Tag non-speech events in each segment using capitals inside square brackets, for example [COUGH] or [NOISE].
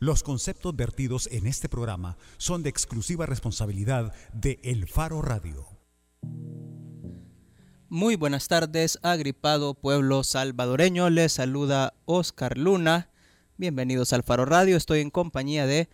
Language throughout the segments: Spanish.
Los conceptos vertidos en este programa son de exclusiva responsabilidad de El Faro Radio. Muy buenas tardes, agripado pueblo salvadoreño. Les saluda Oscar Luna. Bienvenidos al Faro Radio. Estoy en compañía de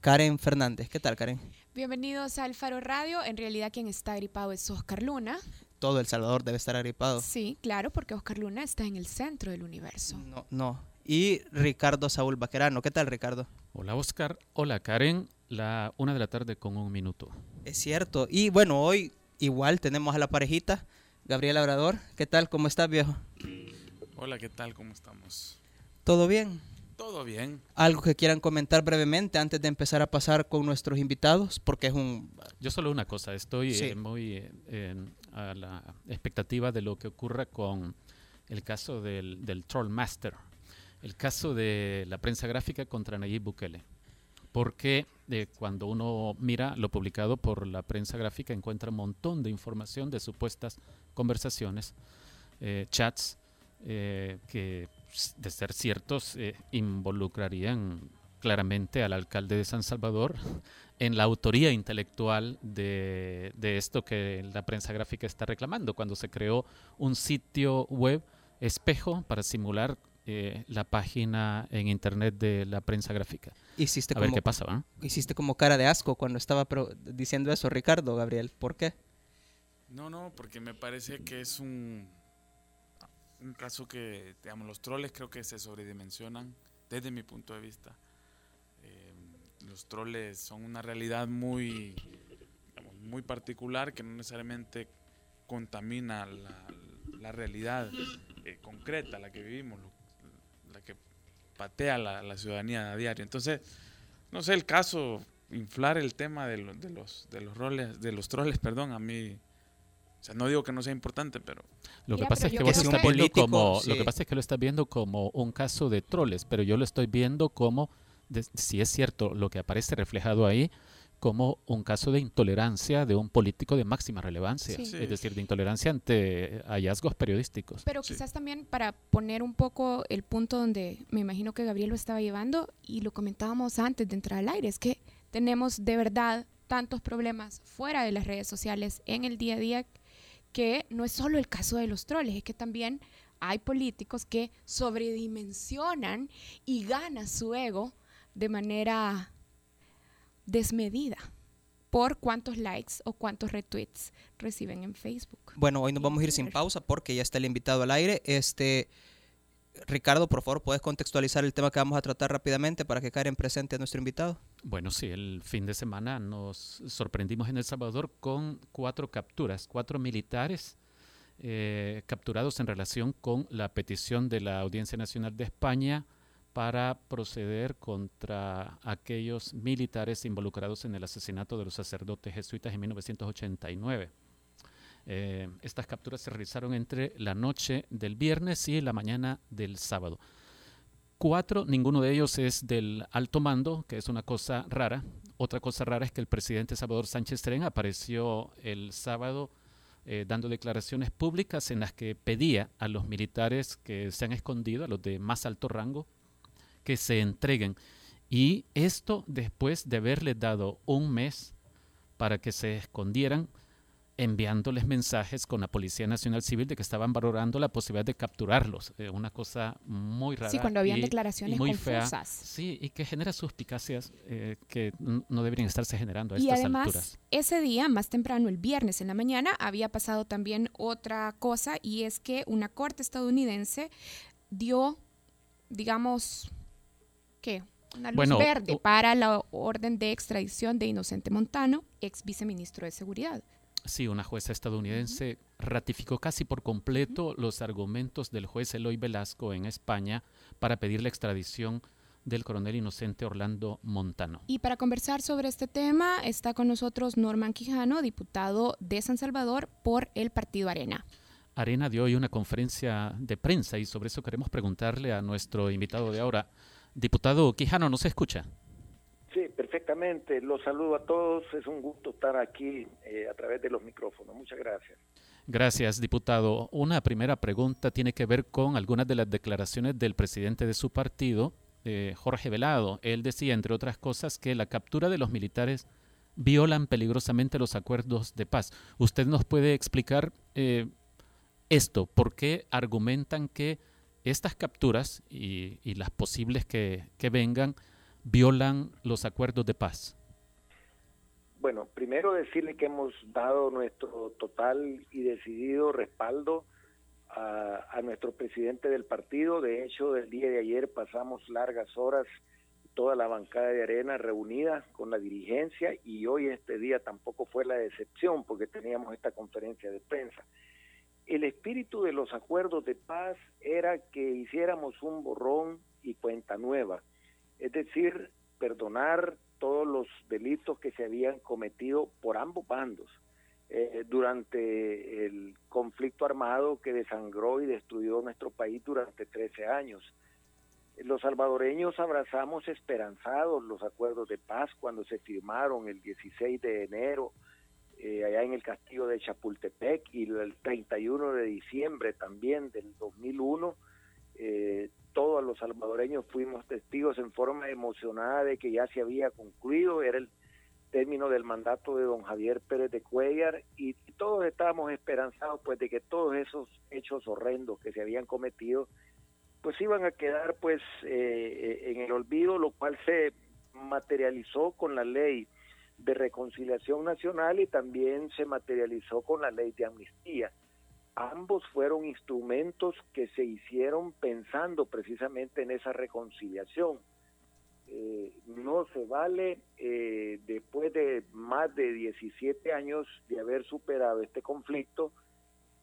Karen Fernández. ¿Qué tal, Karen? Bienvenidos al Faro Radio. En realidad quien está agripado es Oscar Luna. Todo El Salvador debe estar agripado. Sí, claro, porque Oscar Luna está en el centro del universo. No, no y Ricardo Saúl Baquerano. ¿Qué tal, Ricardo? Hola, Oscar. Hola, Karen. La una de la tarde con un minuto. Es cierto. Y bueno, hoy igual tenemos a la parejita, Gabriel Labrador. ¿Qué tal? ¿Cómo estás, viejo? Hola, ¿qué tal? ¿Cómo estamos? ¿Todo bien? Todo bien. ¿Algo que quieran comentar brevemente antes de empezar a pasar con nuestros invitados? Porque es un... Yo solo una cosa, estoy eh, muy eh, a la expectativa de lo que ocurra con el caso del, del Troll Master el caso de la prensa gráfica contra Nayib Bukele. Porque eh, cuando uno mira lo publicado por la prensa gráfica encuentra un montón de información de supuestas conversaciones, eh, chats, eh, que de ser ciertos involucrarían claramente al alcalde de San Salvador en la autoría intelectual de, esto que la prensa gráfica está reclamando, cuando se creó un sitio web espejo para simular eh, la página en internet de la prensa gráfica. Hiciste a ver qué pasa, Hiciste como cara de asco cuando estaba diciendo eso, Ricardo, Gabriel. ¿Por qué? No, no, porque me parece que es un, un caso que, digamos, los troles creo que se sobredimensionan desde mi punto de vista. Eh, los troles son una realidad muy, muy particular que no necesariamente contamina la, la realidad eh, concreta, la que vivimos, la que patea la, la, ciudadanía a diario. Entonces, no sé, el caso, inflar el tema de, de, los, de los roles, de los troles, perdón, a mí... O sea, no digo que no sea importante, pero... Lo que pasa es que vos estás viendo como... Lo que pasa es que lo estás viendo como un caso de troles, pero yo lo estoy viendo como... si es cierto lo que aparece reflejado ahí, como un caso de intolerancia de un político de máxima relevancia, es decir, de intolerancia ante hallazgos periodísticos. Pero quizás también para poner un poco el punto donde me imagino que Gabriel lo estaba llevando y lo comentábamos antes de entrar al aire, es que tenemos de verdad tantos problemas fuera de las redes sociales en el día a día que no es solo el caso de los troles, es que también hay políticos que sobredimensionan y ganan su ego de manera desmedida por cuántos likes o cuántos retweets reciben en Facebook. Bueno, hoy nos vamos a ir sin pausa porque ya está el invitado al aire. Este Ricardo, por favor, ¿puedes contextualizar el tema que vamos a tratar rápidamente para que Karen presente a nuestro invitado? Bueno, sí, el fin de semana nos sorprendimos en El Salvador con cuatro capturas, cuatro militares eh, capturados en relación con la petición de la Audiencia Nacional de España para proceder contra aquellos militares involucrados en el asesinato de los sacerdotes jesuitas en 1989. Eh, estas capturas se realizaron entre la noche del viernes y la mañana del sábado. Cuatro, ninguno de ellos es del alto mando, que es una cosa rara. Otra cosa rara es que el presidente Salvador Sánchez Tren apareció el sábado eh, dando declaraciones públicas en las que pedía a los militares que se han escondido, a los de más alto rango, que se entreguen. Y esto después de haberles dado un mes para que se escondieran, enviándoles mensajes con la Policía Nacional Civil de que estaban valorando la posibilidad de capturarlos. Eh, una cosa muy rara. Sí, cuando habían declaraciones muy confusas. Sí, y que genera suspicacias eh, que no deberían estarse generando a y estas además, alturas. Ese día, más temprano, el viernes en la mañana, había pasado también otra cosa y es que una corte estadounidense dio, digamos, ¿qué? Una luz verde para la orden de extradición de Inocente Montano, ex viceministro de Seguridad. Sí, una jueza estadounidense ratificó casi por completo los argumentos del juez Eloy Velasco en España para pedir la extradición del coronel inocente Orlando Montano. Y para conversar sobre este tema está con nosotros Norman Quijano, diputado de San Salvador por el Partido Arena. Arena dio hoy una conferencia de prensa y sobre eso queremos preguntarle a nuestro invitado de ahora, Diputado Quijano, ¿no se escucha? Sí, perfectamente. Los saludo a todos. Es un gusto estar aquí eh, a través de los micrófonos. Muchas gracias. Gracias, diputado. Una primera pregunta tiene que ver con algunas de las declaraciones del presidente de su partido eh, Jorge Velado. Él decía, entre otras cosas, que la captura de los militares violan peligrosamente los acuerdos de paz. ¿Usted nos puede explicar eh, esto? ¿Por qué argumentan que estas capturas y, las posibles que, vengan violan los acuerdos de paz? Bueno, primero decirle que hemos dado nuestro total y decidido respaldo a, nuestro presidente del partido. De hecho, el día de ayer pasamos largas horas toda la bancada de arena reunida con la dirigencia y hoy este día tampoco fue la excepción porque teníamos esta conferencia de prensa. El espíritu de los acuerdos de paz era que hiciéramos un borrón y cuenta nueva, es decir, perdonar todos los delitos que se habían cometido por ambos bandos eh, durante el conflicto armado que desangró y destruyó nuestro país durante 13 años. Los salvadoreños abrazamos esperanzados los acuerdos de paz cuando se firmaron el 16 de enero eh, allá en el castillo de Chapultepec y el 31 de diciembre también del 2001. Eh, todos los salvadoreños fuimos testigos en forma emocionada de que ya se había concluido, era el término del mandato de don Javier Pérez de Cuellar y, todos estábamos esperanzados pues de que todos esos hechos horrendos que se habían cometido pues iban a quedar pues eh, eh, en el olvido, lo cual se materializó con la ley de reconciliación nacional y también se materializó con la ley de amnistía. Ambos fueron instrumentos que se hicieron pensando precisamente en esa reconciliación. Eh, no se vale eh, después de más de 17 años de haber superado este conflicto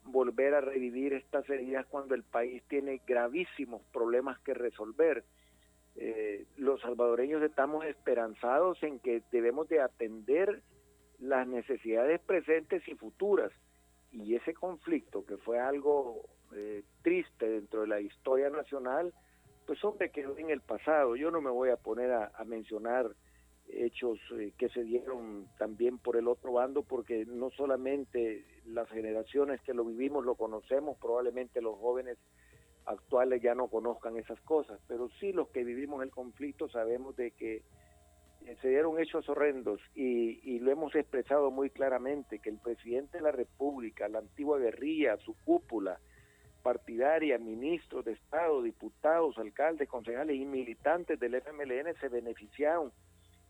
volver a revivir estas heridas cuando el país tiene gravísimos problemas que resolver. Eh, los salvadoreños estamos esperanzados en que debemos de atender las necesidades presentes y futuras y ese conflicto que fue algo triste dentro de la historia nacional pues hombre, quedó en el pasado. Yo no me voy a poner a, mencionar hechos eh, que se dieron también por el otro bando, porque no solamente las generaciones que lo vivimos lo conocemos, probablemente los jóvenes actuales ya no conozcan esas cosas, pero sí los que vivimos el conflicto sabemos de que eh, se dieron hechos horrendos y, y, lo hemos expresado muy claramente, que el presidente de la República, la antigua guerrilla, su cúpula, partidaria, ministros de Estado, diputados, alcaldes, concejales y militantes del FMLN se beneficiaron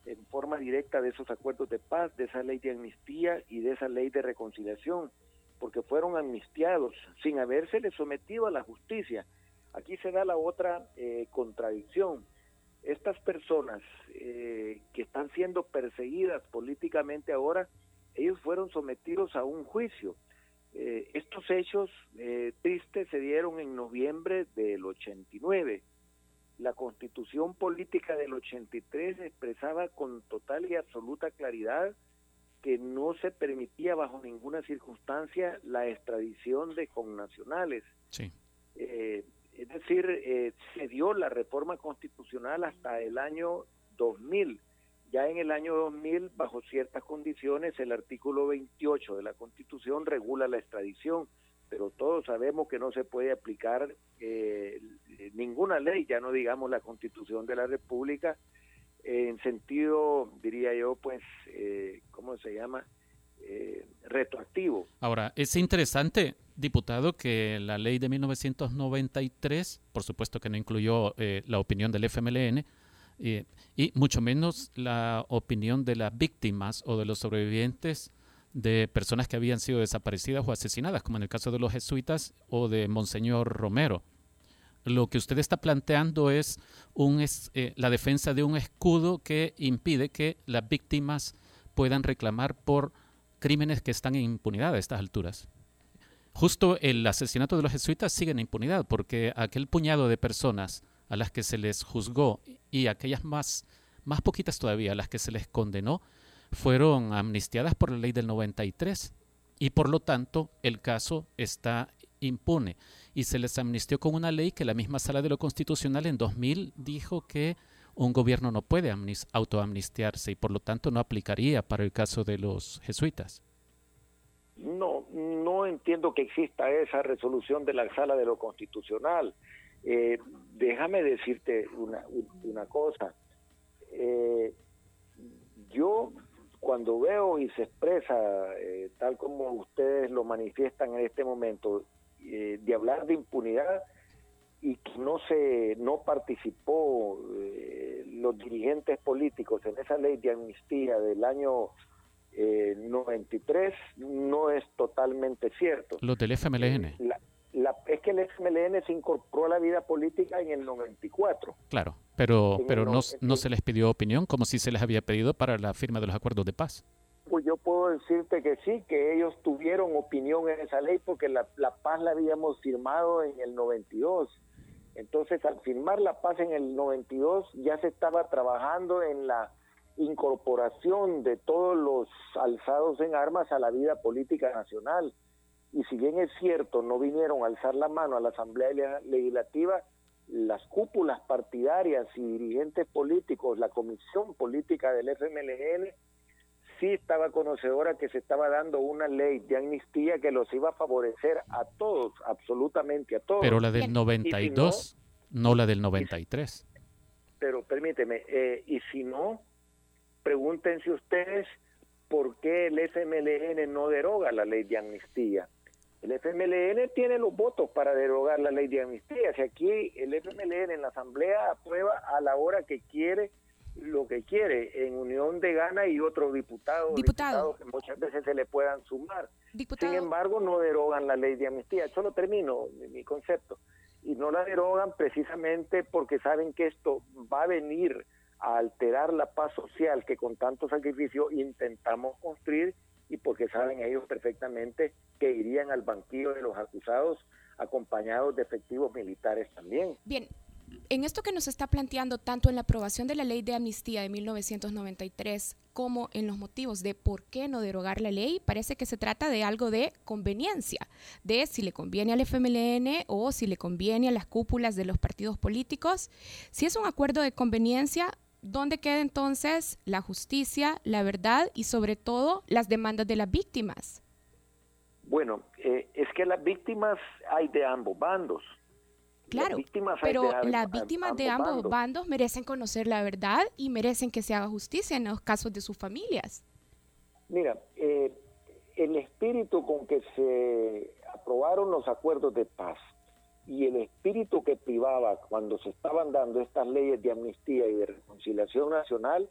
en forma directa de esos acuerdos de paz, de esa ley de amnistía y de esa ley de reconciliación, porque fueron amnistiados sin habérsele sometido a la justicia. Aquí se da la otra eh, contradicción. Estas personas eh, que están siendo perseguidas políticamente ahora, ellos fueron sometidos a un juicio eh, estos hechos eh, tristes se dieron en noviembre del 89. La constitución política del 83 expresaba con total y absoluta claridad que no se permitía bajo ninguna circunstancia la extradición de connacionales. Sí. Eh, es decir, se dio la reforma constitucional hasta el año 2000 ya en el año 2000, bajo ciertas condiciones, el artículo 28 de la Constitución regula la extradición, pero todos sabemos que no se puede aplicar eh, ninguna ley, ya no digamos la Constitución de la República, en sentido, diría yo, pues, eh, ¿cómo se llama? Eh, retroactivo. Ahora, es interesante, diputado, que la ley de 1993, por supuesto que no incluyó la opinión del FMLN, y mucho menos la opinión de las víctimas o de los sobrevivientes de personas que habían sido desaparecidas o asesinadas, como en el caso de los jesuitas o de Monseñor Romero. Lo que usted está planteando es, un, eh, la defensa de un escudo que impide que las víctimas puedan reclamar por crímenes que están en impunidad a estas alturas. Justo el asesinato de los jesuitas sigue en impunidad porque aquel puñado de personas a las que se les juzgó y aquellas más, más poquitas todavía a las que se les condenó fueron amnistiadas por la ley del 93 y por lo tanto el caso está impune y se les amnistió con una ley que la misma sala de lo constitucional en 2000 dijo que un gobierno no puede autoamnistiarse y por lo tanto no aplicaría para el caso de los jesuitas. No, no entiendo que exista esa resolución de la sala de lo constitucional. Eh, déjame decirte una, cosa. Eh, yo cuando veo y se expresa, eh, tal como ustedes lo manifiestan en este momento, eh, de hablar de impunidad y que no se no participó eh, los dirigentes políticos en esa ley de amnistía del año 93 no es totalmente cierto. Los del FMLN. La, es que el FMLN se incorporó a la vida política en el 94. Claro, pero, pero no, no se les pidió opinión como si se les había pedido para la firma de los acuerdos de paz. Pues yo puedo decirte que sí, que ellos tuvieron opinión en esa ley porque la, la paz la habíamos firmado en el 92. Entonces, al firmar la paz en el 92, ya se estaba trabajando en la incorporación de todos los alzados en armas a la vida política nacional y si bien es cierto, no vinieron a alzar la mano a la Asamblea Legislativa, las cúpulas partidarias y dirigentes políticos, la comisión política del FMLN, sí estaba conocedora que se estaba dando una ley de amnistía que los iba a favorecer a todos, absolutamente a todos. Pero la del 92, no, la del 93. Pero permíteme, eh, y si no, pregúntense ustedes por qué el FMLN no deroga la ley de amnistía. El FMLN tiene los votos para derogar la ley de amnistía. Si aquí el FMLN en la Asamblea aprueba a la hora que quiere lo que quiere, en unión de Gana y otros diputados, Diputado. que muchas veces se le puedan sumar. Sin embargo, no derogan la ley de amnistía. Solo termino mi concepto. Y no la derogan precisamente porque saben que esto va a venir a alterar la paz social que con tanto sacrificio intentamos construir y porque saben ellos perfectamente que irían al banquillo de los acusados acompañados de efectivos militares también. Bien, en esto que nos está planteando tanto en la aprobación de la ley de amnistía de 1993 como en los motivos de por qué no derogar la ley, parece que se trata de algo de conveniencia, de si le conviene al FMLN o si le conviene a las cúpulas de los partidos políticos. Si es un acuerdo de conveniencia, ¿dónde queda entonces la justicia, la verdad y sobre todo las demandas de las víctimas? Bueno, eh, es que las víctimas hay de ambos bandos. Claro, pero las víctimas de ambos bandos. merecen conocer la verdad y merecen que se haga justicia en los casos de sus familias. Mira, eh, el espíritu con que se aprobaron los acuerdos de paz y el espíritu que privaba cuando se estaban dando estas leyes de amnistía y de reconciliación nacional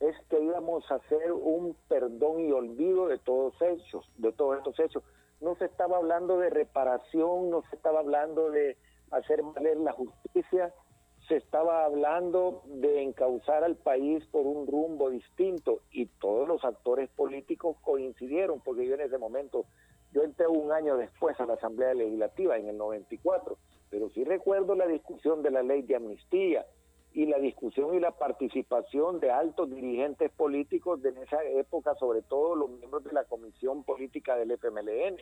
es que íbamos a hacer un perdón y olvido de todos hechos, de todos estos hechos. No se estaba hablando de reparación, no se estaba hablando de hacer valer la justicia, se estaba hablando de encauzar al país por un rumbo distinto y todos los actores políticos coincidieron, porque yo en ese momento yo entré un año después a la Asamblea Legislativa, en el 94, pero sí recuerdo la discusión de la ley de amnistía y la discusión y la participación de altos dirigentes políticos de esa época, sobre todo los miembros de la Comisión Política del FMLN.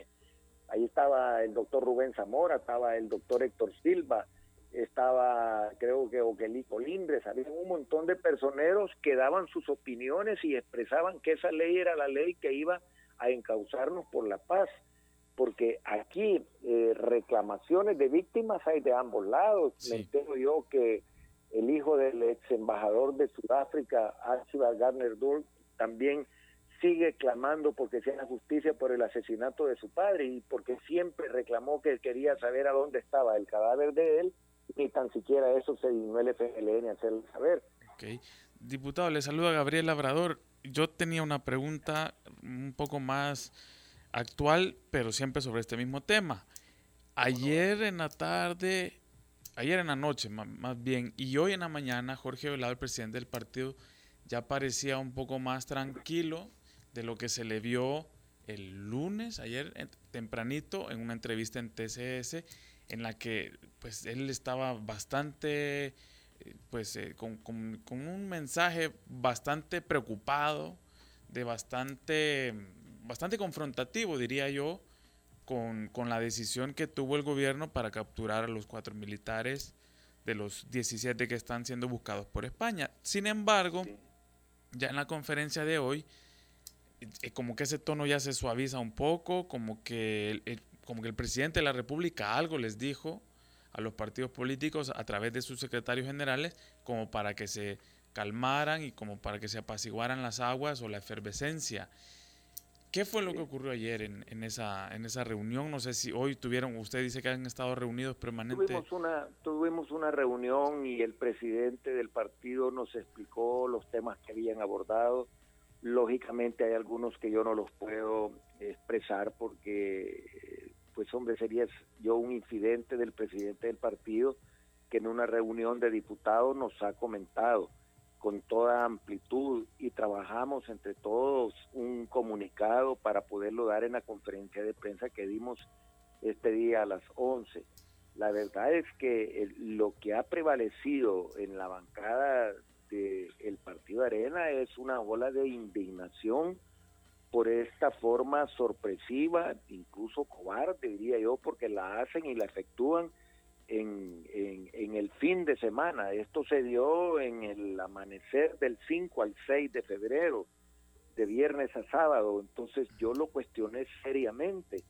Ahí estaba el doctor Rubén Zamora, estaba el doctor Héctor Silva, estaba creo que Oquelí Colindres, había un montón de personeros que daban sus opiniones y expresaban que esa ley era la ley que iba a encauzarnos por la paz, porque aquí eh, reclamaciones de víctimas hay de ambos lados. Me entero yo que el hijo del ex embajador de Sudáfrica, Archibald Gardner Durk, también sigue clamando porque sea justicia por el asesinato de su padre y porque siempre reclamó que quería saber a dónde estaba el cadáver de él, ni tan siquiera eso se dignó el FLN a hacerle saber. Okay. Diputado, le saluda Gabriel Labrador yo tenía una pregunta un poco más actual, pero siempre sobre este mismo tema. Ayer en la tarde, ayer en la noche más, bien, y hoy en la mañana, Jorge Velado, el presidente del partido, ya parecía un poco más tranquilo de lo que se le vio el lunes, ayer tempranito, en una entrevista en TCS, en la que pues él estaba bastante pues eh, con, un mensaje bastante preocupado, de bastante, bastante confrontativo, diría yo, con, la decisión que tuvo el gobierno para capturar a los cuatro militares de los 17 que están siendo buscados por España. Sin embargo, ya en la conferencia de hoy, eh, como que ese tono ya se suaviza un poco, como que como que el presidente de la República algo les dijo a los partidos políticos a través de sus secretarios generales como para que se calmaran y como para que se apaciguaran las aguas o la efervescencia. ¿Qué fue lo que ocurrió ayer en, en, esa, en esa reunión? No sé si hoy tuvieron, usted dice que han estado reunidos permanentemente. Tuvimos una, tuvimos una reunión y el presidente del partido nos explicó los temas que habían abordado. Lógicamente hay algunos que yo no los puedo expresar porque, pues hombre, sería yo un incidente del presidente del partido que en una reunión de diputados nos ha comentado con toda amplitud y trabajamos entre todos un comunicado para poderlo dar en la conferencia de prensa que dimos este día a las 11. La verdad es que lo que ha prevalecido en la bancada del Partido Arena es una ola de indignación por esta forma sorpresiva, incluso cobarde, diría yo, porque la hacen y la efectúan en, en, el fin de semana. Esto se dio en el amanecer del 5 al 6 de febrero, de viernes a sábado. Entonces yo lo cuestioné seriamente.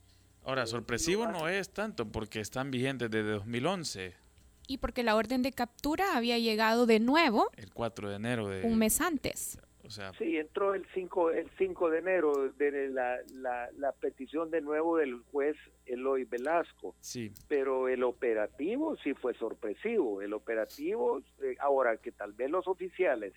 Ahora, sorpresivo no es tanto porque están vigentes desde 2011. Y porque la orden de captura había llegado de nuevo. El 4 de enero de... Un mes antes sí, entró el 5, el 5 de enero de la, la, petición de nuevo del juez Eloy Velasco. Sí. Pero el operativo sí fue sorpresivo. El operativo, eh, ahora que tal vez los oficiales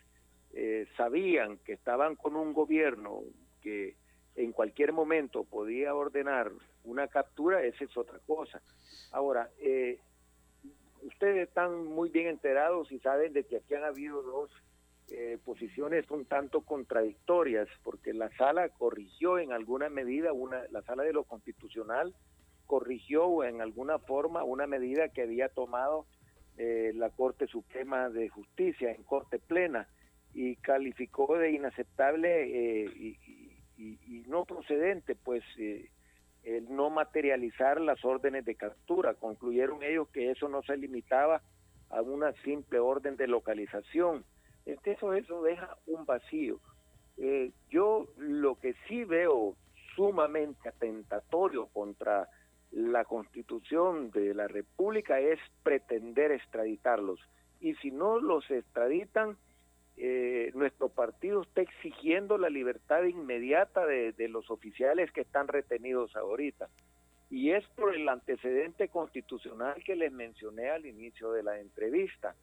eh, sabían que estaban con un gobierno que en cualquier momento podía ordenar una captura, esa es otra cosa. Ahora, eh, ustedes están muy bien enterados y saben de que aquí han habido dos eh, posiciones un tanto contradictorias, porque la sala corrigió en alguna medida, una, la sala de lo constitucional corrigió en alguna forma una medida que había tomado eh, la Corte Suprema de Justicia en Corte Plena y calificó de inaceptable eh, y, no procedente, pues el no materializar las órdenes de captura. Concluyeron ellos que eso no se limitaba a una simple orden de localización eso, eso deja un vacío. Eh, yo lo que sí veo sumamente atentatorio contra la constitución de la República es pretender extraditarlos. Y si no los extraditan, eh, nuestro partido está exigiendo la libertad inmediata de, de los oficiales que están retenidos ahorita. Y es por el antecedente constitucional que les mencioné al inicio de la entrevista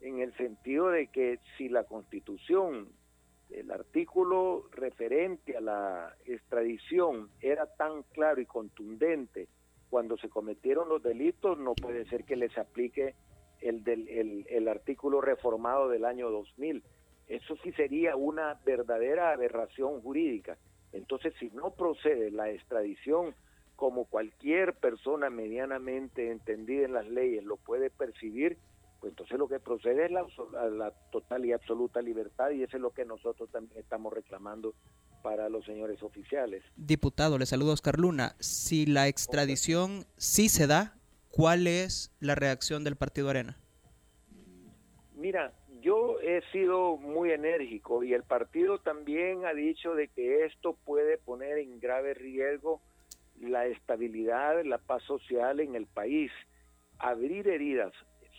en el sentido de que si la constitución, el artículo referente a la extradición era tan claro y contundente cuando se cometieron los delitos, no puede ser que les aplique el, del, el, artículo reformado del año 2000. Eso sí sería una verdadera aberración jurídica. Entonces, si no procede la extradición como cualquier persona medianamente entendida en las leyes lo puede percibir, pues entonces lo que procede es la, la, total y absoluta libertad y eso es lo que nosotros también estamos reclamando para los señores oficiales. Diputado, le saludo a Oscar Luna. Si la extradición sí se da, ¿cuál es la reacción del Partido Arena? Mira, yo he sido muy enérgico y el partido también ha dicho de que esto puede poner en grave riesgo la estabilidad, la paz social en el país. Abrir heridas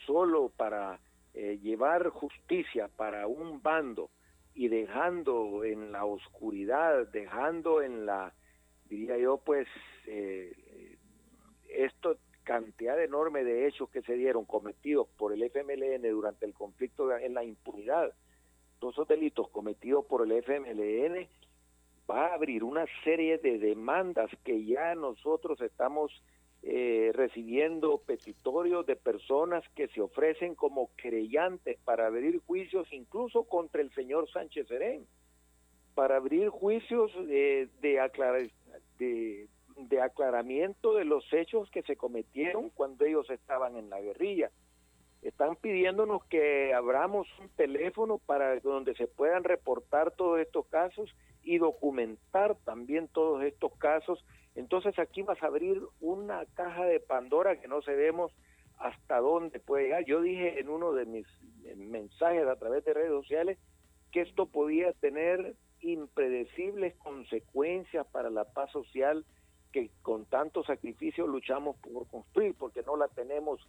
solo para eh, llevar justicia para un bando y dejando en la oscuridad, dejando en la, diría yo, pues, eh, esto cantidad enorme de hechos que se dieron cometidos por el FMLN durante el conflicto en la impunidad, todos esos delitos cometidos por el FMLN, va a abrir una serie de demandas que ya nosotros estamos eh, recibiendo petitorios de personas que se ofrecen como creyentes para abrir juicios incluso contra el señor Sánchez Serén, para abrir juicios de, de, de aclaramiento de los hechos que se cometieron cuando ellos estaban en la guerrilla. Están pidiéndonos que abramos un teléfono para donde se puedan reportar todos estos casos y documentar también todos estos casos entonces aquí vas a abrir una caja de Pandora que no sabemos hasta dónde puede llegar. Yo dije en uno de mis mensajes a través de redes sociales que esto podía tener impredecibles consecuencias para la paz social que con tanto sacrificio luchamos por construir, porque no la tenemos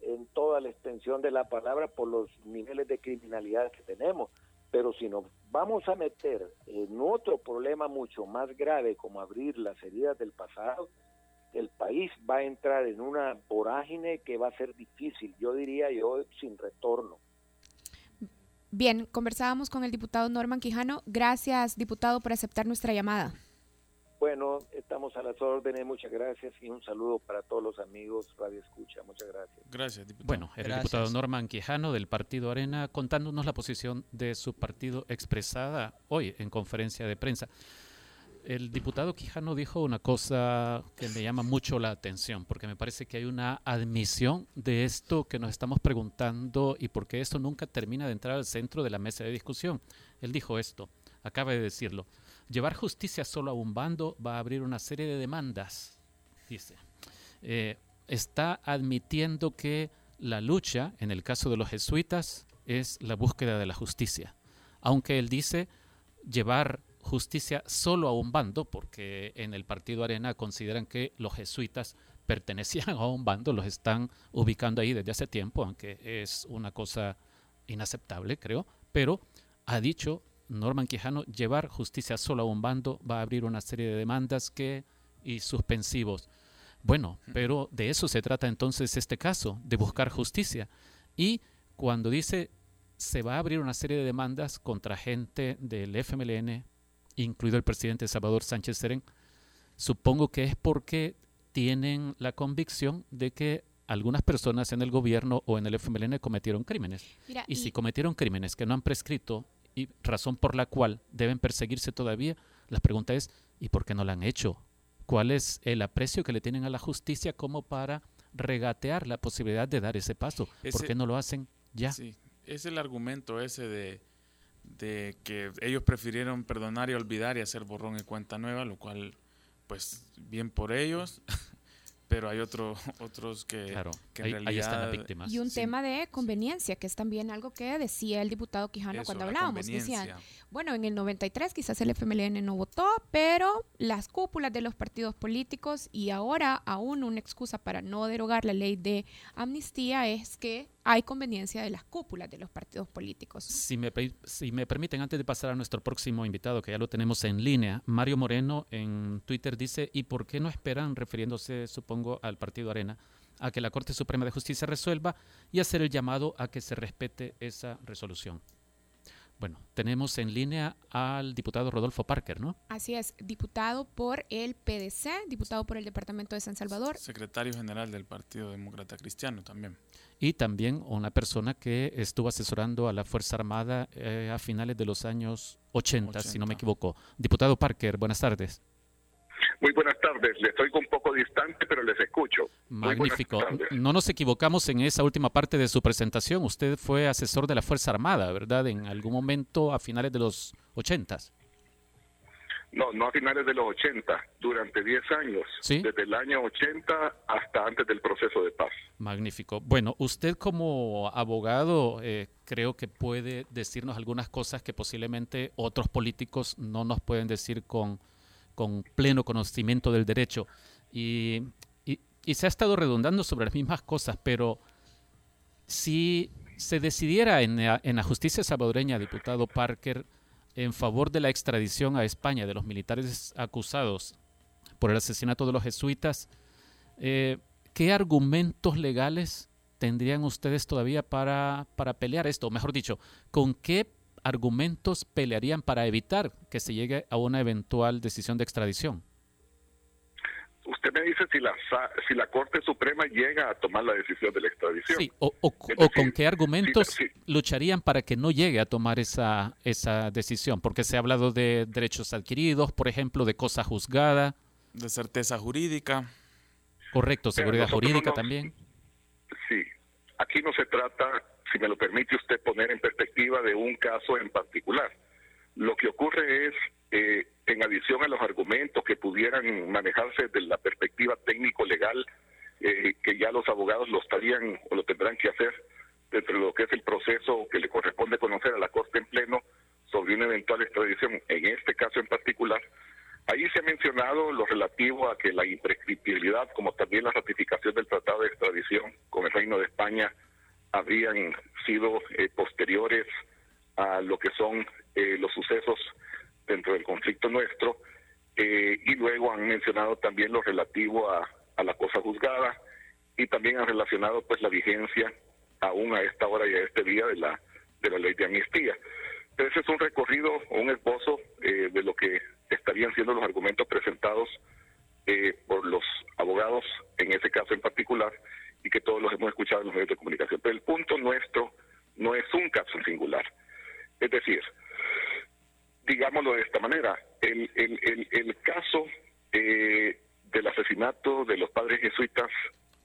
en toda la extensión de la palabra por los niveles de criminalidad que tenemos. Pero si nos vamos a meter en otro problema mucho más grave como abrir las heridas del pasado, el país va a entrar en una vorágine que va a ser difícil, yo diría yo, sin retorno. Bien, conversábamos con el diputado Norman Quijano. Gracias, diputado, por aceptar nuestra llamada. Bueno, estamos a las órdenes, muchas gracias y un saludo para todos los amigos Radio Escucha, muchas gracias. Gracias, diputado. Bueno, el diputado Norman Quijano del Partido Arena contándonos la posición de su partido expresada hoy en conferencia de prensa. El diputado Quijano dijo una cosa que me llama mucho la atención, porque me parece que hay una admisión de esto que nos estamos preguntando y porque esto nunca termina de entrar al centro de la mesa de discusión. Él dijo esto, acaba de decirlo. Llevar justicia solo a un bando va a abrir una serie de demandas, dice. Eh, está admitiendo que la lucha, en el caso de los jesuitas, es la búsqueda de la justicia. Aunque él dice llevar justicia solo a un bando, porque en el partido Arena consideran que los jesuitas pertenecían a un bando, los están ubicando ahí desde hace tiempo, aunque es una cosa inaceptable, creo, pero ha dicho Norman Quijano, llevar justicia solo a un bando va a abrir una serie de demandas que y suspensivos. Bueno, pero de eso se trata entonces este caso, de buscar justicia. Y cuando dice se va a abrir una serie de demandas contra gente del FMLN, incluido el presidente Salvador Sánchez Serén, supongo que es porque tienen la convicción de que algunas personas en el gobierno o en el FMLN cometieron crímenes. Mira, y, si cometieron crímenes que no han prescrito y razón por la cual deben perseguirse todavía, la pregunta es, ¿y por qué no la han hecho? ¿Cuál es el aprecio que le tienen a la justicia como para regatear la posibilidad de dar ese paso? ¿Por Ese- qué no lo hacen ya? Sí, es el argumento ese de, de que ellos prefirieron perdonar y olvidar y hacer borrón y cuenta nueva, lo cual, pues, bien por ellos, [LAUGHS] pero hay otro, [LAUGHS] otros que, Claro, que en ahí, ahí están las víctimas. Y un Sí. tema de conveniencia, que es también algo que decía el diputado Quijano eso, cuando hablábamos. Decían, bueno, en el 93 quizás el FMLN no votó, pero las cúpulas de los partidos políticos y ahora aún una excusa para no derogar la ley de amnistía es que hay conveniencia de las cúpulas de los partidos políticos. Si me, si me permiten, antes de pasar a nuestro próximo invitado, que ya lo tenemos en línea, Mario Moreno en Twitter dice, ¿y por qué no esperan, refiriéndose, supongo, al Partido Arena, a que la Corte Suprema de Justicia resuelva y hacer el llamado a que se respete esa resolución? Bueno, tenemos en línea al diputado Rodolfo Parker, ¿no? Así es, diputado por el PDC, diputado por el Departamento de San Salvador. Secretario general del Partido Demócrata Cristiano también. Y también una persona que estuvo asesorando a la Fuerza Armada eh, a finales de los años 80, si no me 80. equivoco. Diputado Parker, buenas tardes. Muy buenas tardes. Les estoy un poco distante, pero les escucho. Magnífico. No nos equivocamos en esa última parte de su presentación. Usted fue asesor de la Fuerza Armada, ¿verdad? En algún momento a finales de los 80. No, no a finales de los 80, durante 10 años. Sí. Desde el año 80 hasta antes del proceso de paz. Magnífico. Bueno, usted como abogado eh, creo que puede decirnos algunas cosas que posiblemente otros políticos no nos pueden decir con, con pleno conocimiento del derecho. Y, y- se ha estado redundando sobre las mismas cosas, pero si se decidiera en la, en la justicia salvadoreña, diputado Parker, en favor de la extradición a España de los militares acusados por el asesinato de los jesuitas, eh, ¿qué argumentos legales tendrían ustedes todavía para, para pelear esto? Mejor dicho, ¿con qué argumentos pelearían para evitar que se llegue a una eventual decisión de extradición? Usted me dice si la, si la Corte Suprema llega a tomar la decisión de la extradición. Sí, o, o- Es o con decir, qué argumentos sí, sí. lucharían para que no llegue a tomar esa, esa decisión, porque se ha hablado de derechos adquiridos, por ejemplo, de cosa juzgada, De certeza jurídica. correcto, seguridad jurídica no- también. Sí, aquí no se trata, si me lo permite usted, poner en perspectiva de un caso en particular. Lo que ocurre es, eh, en adición a los argumentos que pudieran manejarse desde la perspectiva técnico-legal, eh, que ya los abogados lo estarían o lo tendrán que hacer dentro de lo que es el proceso que le corresponde conocer a la Corte en pleno sobre una eventual extradición, en este caso en particular, Ahí se ha mencionado lo relativo a que la imprescriptibilidad, como también la ratificación del Tratado de Extradición con el Reino de España, habrían sido eh, posteriores a lo que son eh, los sucesos dentro del conflicto nuestro. Eh, y luego han mencionado también lo relativo a, a, la cosa juzgada y también han relacionado pues la vigencia aún a esta hora y a este día de la de la ley de amnistía. Ese es un recorrido un esbozo eh, de lo que estarían siendo los argumentos presentados eh, por los abogados en ese caso en particular y que todos los hemos escuchado en los medios de comunicación. Pero el punto nuestro no es un caso singular. Es decir, digámoslo de esta manera, el, el, el, caso eh, del asesinato de los padres jesuitas,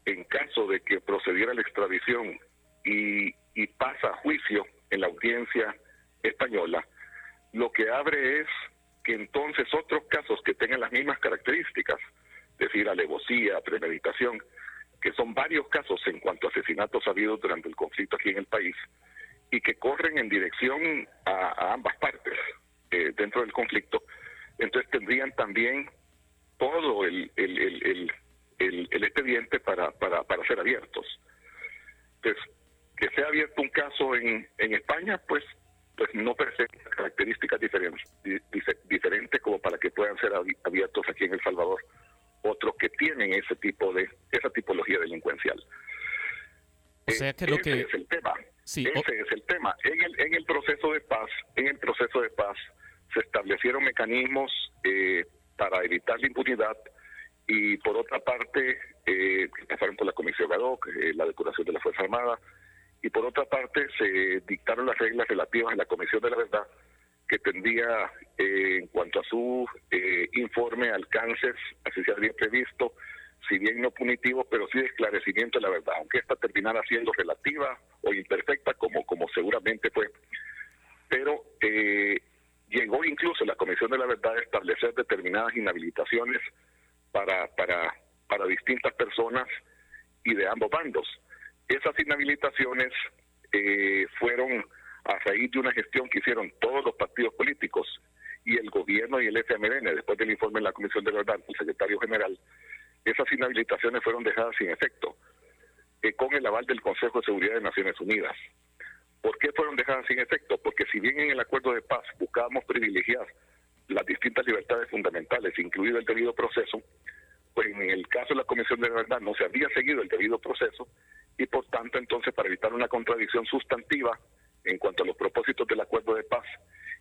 en caso de que procediera la extradición y, y pasa a juicio en la audiencia española, lo que abre es que entonces otros casos que tengan las mismas características, es decir, alevosía, premeditación, que son casos en cuanto a asesinatos habidos durante el conflicto aquí en el país, y que corren en dirección a, ambas partes eh, dentro del conflicto, entonces tendrían también todo el, el, expediente para, para, para ser abiertos. Entonces, que sea abierto un caso en, en España, pues pues no presenta características diferentes, diferentes como para que puedan ser abiertos aquí en El Salvador otros que tienen ese tipo de. O sea que lo ese es el tema. ese es el tema. En el, en el proceso de paz, en el proceso de paz se establecieron mecanismos eh, para evitar la impunidad y por otra parte eh, pasaron por la Comisión GADOC, eh, la decoración de la Fuerza Armada, y por otra parte se dictaron las reglas relativas a la Comisión de la Verdad que tendría eh, en cuanto a su eh, informe alcances, así se había previsto, si bien no punitivo, pero sí de esclarecimiento de la verdad, aunque esta terminara siendo relativa o imperfecta, como, como seguramente fue. Pero eh, llegó incluso la Comisión de la Verdad a establecer determinadas inhabilitaciones para, para, para distintas personas y de ambos bandos. Esas inhabilitaciones eh, fueron a raíz de una gestión que hicieron todos los partidos políticos y el gobierno y el FMLN, después del informe de la Comisión de Verdad del secretario general, esas inhabilitaciones fueron dejadas sin efecto, eh, con el aval del Consejo de Seguridad de Naciones Unidas. ¿Por qué fueron dejadas sin efecto? Porque si bien en el acuerdo de paz buscábamos privilegiar las distintas libertades fundamentales, incluido el debido proceso, pues en el caso de la Comisión de Verdad no se había seguido el debido proceso y por tanto entonces para evitar una contradicción sustantiva en cuanto a los propósitos del acuerdo de paz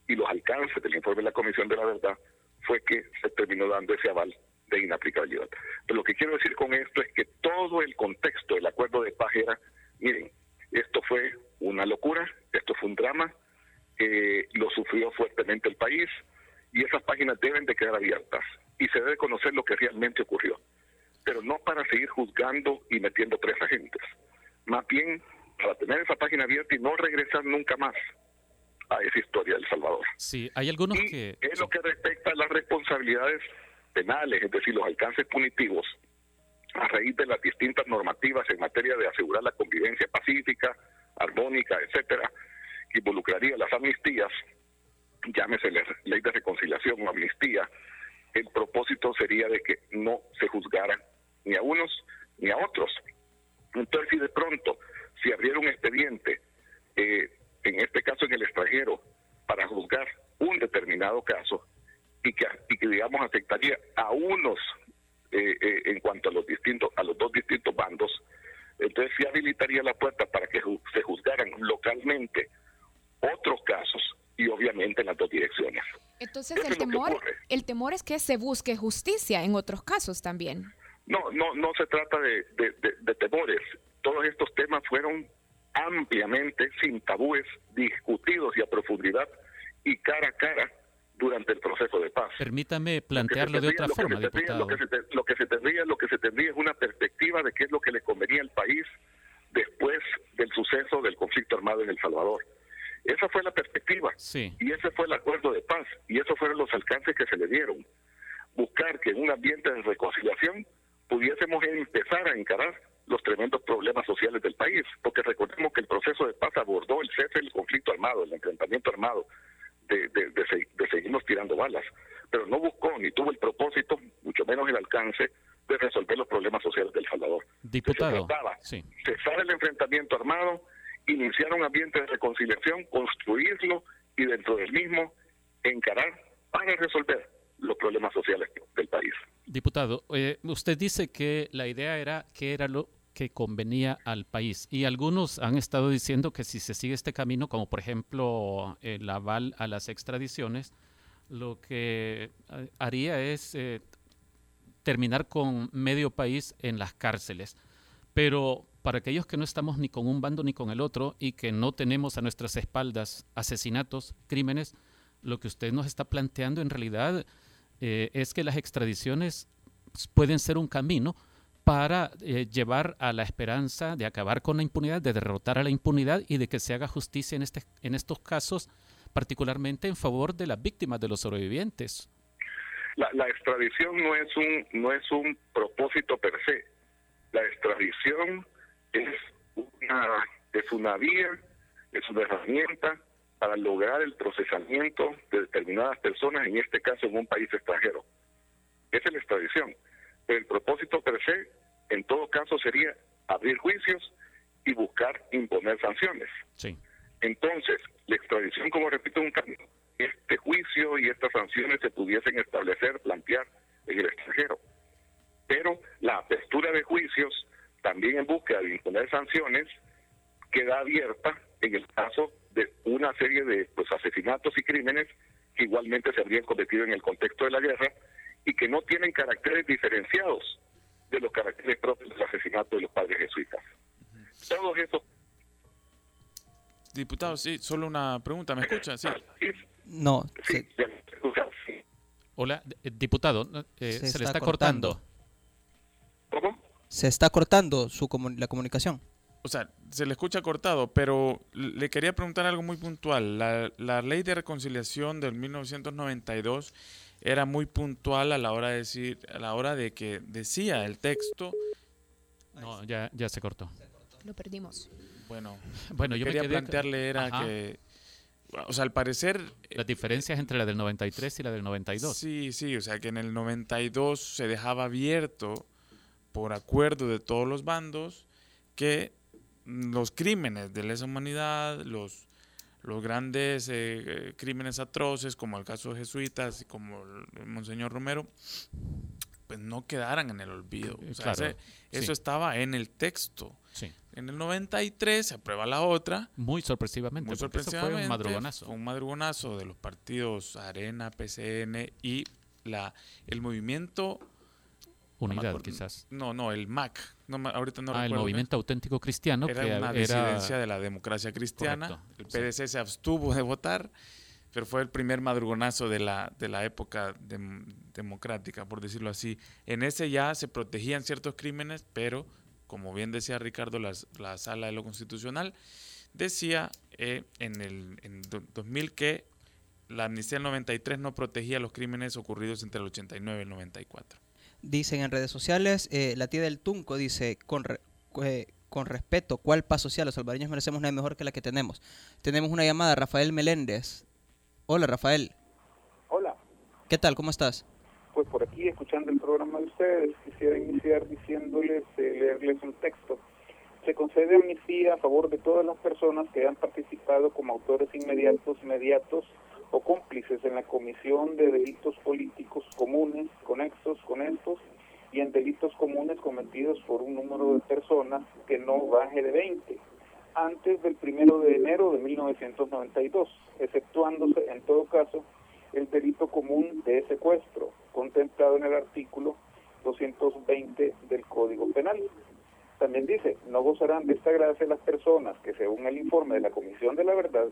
y los alcances del informe de la Comisión de la Verdad, fue que se terminó dando ese aval de inaplicabilidad. Pero lo que quiero decir con esto es que todo el contexto del acuerdo de paz era, miren, esto fue una locura, esto fue un drama, eh, lo sufrió fuertemente el país y esas páginas deben de quedar abiertas y se debe conocer lo que realmente ocurrió, pero no para seguir juzgando y metiendo tres agentes más bien para tener esa página abierta y no regresar nunca más a esa historia del Salvador. Sí, hay algunos que... Es lo que respecta a las responsabilidades penales, es decir, los alcances punitivos, a raíz de las distintas normativas en materia de asegurar la convivencia pacífica, armónica, etcétera, involucraría las amnistías, llámese ley de reconciliación o amnistía, el propósito sería de que no se juzgaran ni a unos ni a otros, entonces, si de pronto si abriera un expediente, eh, en este caso en el extranjero, para juzgar un determinado caso y que, y que digamos afectaría a unos eh, eh, en cuanto a los distintos a los dos distintos bandos, entonces sí habilitaría la puerta para que se juzgaran localmente otros casos y obviamente en las dos direcciones. Entonces el temor, el temor es que se busque justicia en otros casos también. No, no, no se trata de, de, temores. Todos estos temas fueron ampliamente, sin tabúes, discutidos y a profundidad y cara a cara durante el proceso de paz. Permítame plantearlo de otra forma, diputado. Lo que, se, tendría, lo que se tendría es una perspectiva de qué es lo que le convenía al país después del suceso del conflicto armado en El Salvador. Esa fue la perspectiva. Sí. Y ese fue el acuerdo de paz. Y esos fueron los alcances que se le dieron. Buscar que en un ambiente de reconciliación pudiésemos empezar a encarar los tremendos problemas sociales del país, porque recordemos que el proceso de paz abordó el cese del conflicto armado, el enfrentamiento armado, de, de, seguirnos tirando balas, pero no buscó ni tuvo el propósito, mucho menos el alcance, de resolver los problemas sociales del Salvador. Diputado, se trataba sí. cesar el enfrentamiento armado, iniciar un ambiente de reconciliación, construirlo y dentro del mismo encarar para resolver los problemas sociales del país. Diputado, eh, usted dice que la idea era que era lo que convenía al país y algunos han estado diciendo que si se sigue este camino, como por ejemplo el aval a las extradiciones, lo que eh, haría es eh, terminar con medio país en las cárceles. Pero para aquellos que no estamos ni con un bando ni con el otro y que no tenemos a nuestras espaldas asesinatos, crímenes, lo que usted nos está planteando en realidad eh, es que las extradiciones pueden ser un camino para eh, llevar a la esperanza de acabar con la impunidad, de derrotar a la impunidad y de que se haga justicia en, este, en estos casos, particularmente en favor de las víctimas, de los sobrevivientes. La, la extradición no es un no es un propósito per se. La extradición es una es una vía, es una herramienta para lograr el procesamiento de determinadas personas, en este caso en un país extranjero. Esa es la extradición. El propósito per se, en todo caso, sería abrir juicios y buscar imponer sanciones. Sí. Entonces, la extradición, como repito, es un camino. Este juicio y estas sanciones se pudiesen establecer, plantear en el extranjero. Pero la apertura de juicios, también en búsqueda de imponer sanciones, queda abierta en el caso de una serie de pues, asesinatos y crímenes que igualmente se habrían cometido en el contexto de la guerra y que no tienen caracteres diferenciados de los caracteres propios del asesinato de los padres jesuitas. Todos esos Diputado, sí, solo una pregunta, ¿me escucha? Sí. No, Sí, se-. Hola, eh, diputado, eh, Se se, le está está cortando. cortando. ¿Cómo? se está cortando su comu- la comunicación. O sea, se le escucha cortado, pero le quería preguntar algo muy puntual. La, la ley de reconciliación del 1992 era muy puntual a la hora de decir, a la hora de que decía el texto, No, ya, ya se cortó. Lo perdimos. bueno, [LAUGHS] Bueno, yo me quería quedé- plantearle era Ajá. que, o sea, al parecer Las diferencias entre la del 93 y la del 92. Sí, sí, o sea que en el 92 se dejaba abierto por acuerdo de todos los bandos que los crímenes de lesa humanidad, los, los grandes eh, crímenes atroces, como el caso de jesuitas y como el, Monseñor Romero, pues no quedaran en el olvido. O sea, Claro, ese- eso sí. estaba en el texto. Sí. En el 93 se aprueba la otra, Muy sorpresivamente. muy eso sorpresivamente. fue un madrugonazo. fue un madrugonazo de los partidos Arena, PCN y la, el movimiento. no Unidad, acuerdo, quizás. No, no, el MAC. No, ahorita no ah, el movimiento auténtico cristiano Era que una era disidencia de la democracia cristiana. Correcto, el sí. PDC se abstuvo de votar, pero fue el primer madrugonazo de la, de la época dem- democrática, por decirlo así. En ese ya se protegían ciertos crímenes, pero, como bien decía Ricardo, las- la Sala de lo Constitucional decía eh, en el en do- 2000 que la amnistía del 93 no protegía los crímenes ocurridos entre el 89 y el 94. Dicen en redes sociales, eh, la tía del Tunco dice, con, re- eh, con respeto, ¿cuál paz social? Los salvadoreños merecemos una mejor que la que tenemos. Tenemos una llamada, Rafael Meléndez. Hola, Rafael. Hola, ¿Qué tal? ¿Cómo estás? pues por aquí escuchando el programa de ustedes, quisiera iniciar diciéndoles, eh, leerles un texto. Se concede amnistía a favor de todas las personas que han participado como autores inmediatos, mediatos o cómplices en la comisión de delitos políticos comunes, conexos con estos, y en delitos comunes cometidos por un número de personas que no baje de 20, antes del primero de enero de 1992, exceptuándose en todo caso el delito común de secuestro, contemplado en el artículo 220 del Código Penal. También dice, no gozarán de esta gracia las personas que, según el informe de la Comisión de la Verdad,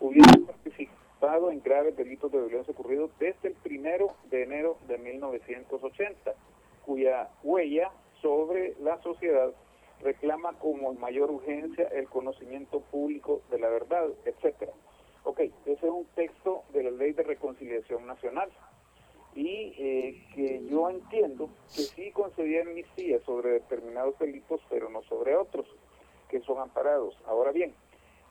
hubieran participado en graves delitos de violencia ocurridos desde el primero de enero de 1980, cuya huella sobre la sociedad reclama como mayor urgencia el conocimiento público de la verdad, etcétera. Ok, ese es un texto de la Ley de Reconciliación Nacional y eh, que yo entiendo que sí concedía amnistía sobre determinados delitos, pero no sobre otros que son amparados. Ahora bien,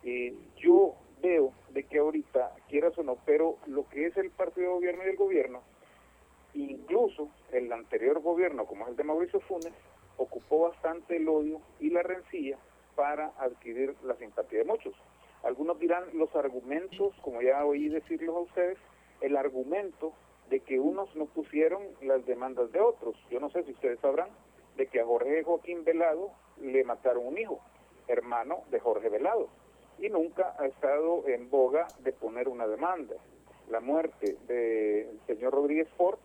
eh, yo veo de que ahorita, quieras o no, pero lo que es el partido de gobierno y el gobierno Incluso el anterior gobierno, como es el de Mauricio Funes, ocupó bastante el odio y la rencilla para adquirir la simpatía de muchos. Algunos dirán los argumentos, como ya oí decirlos a ustedes, el argumento de que unos no pusieron las demandas de otros. Yo no sé si ustedes sabrán de que a Jorge Joaquín Velado le mataron un hijo, hermano de Jorge Velado, y nunca ha estado en boga de poner una demanda. La muerte del señor Rodríguez Ford,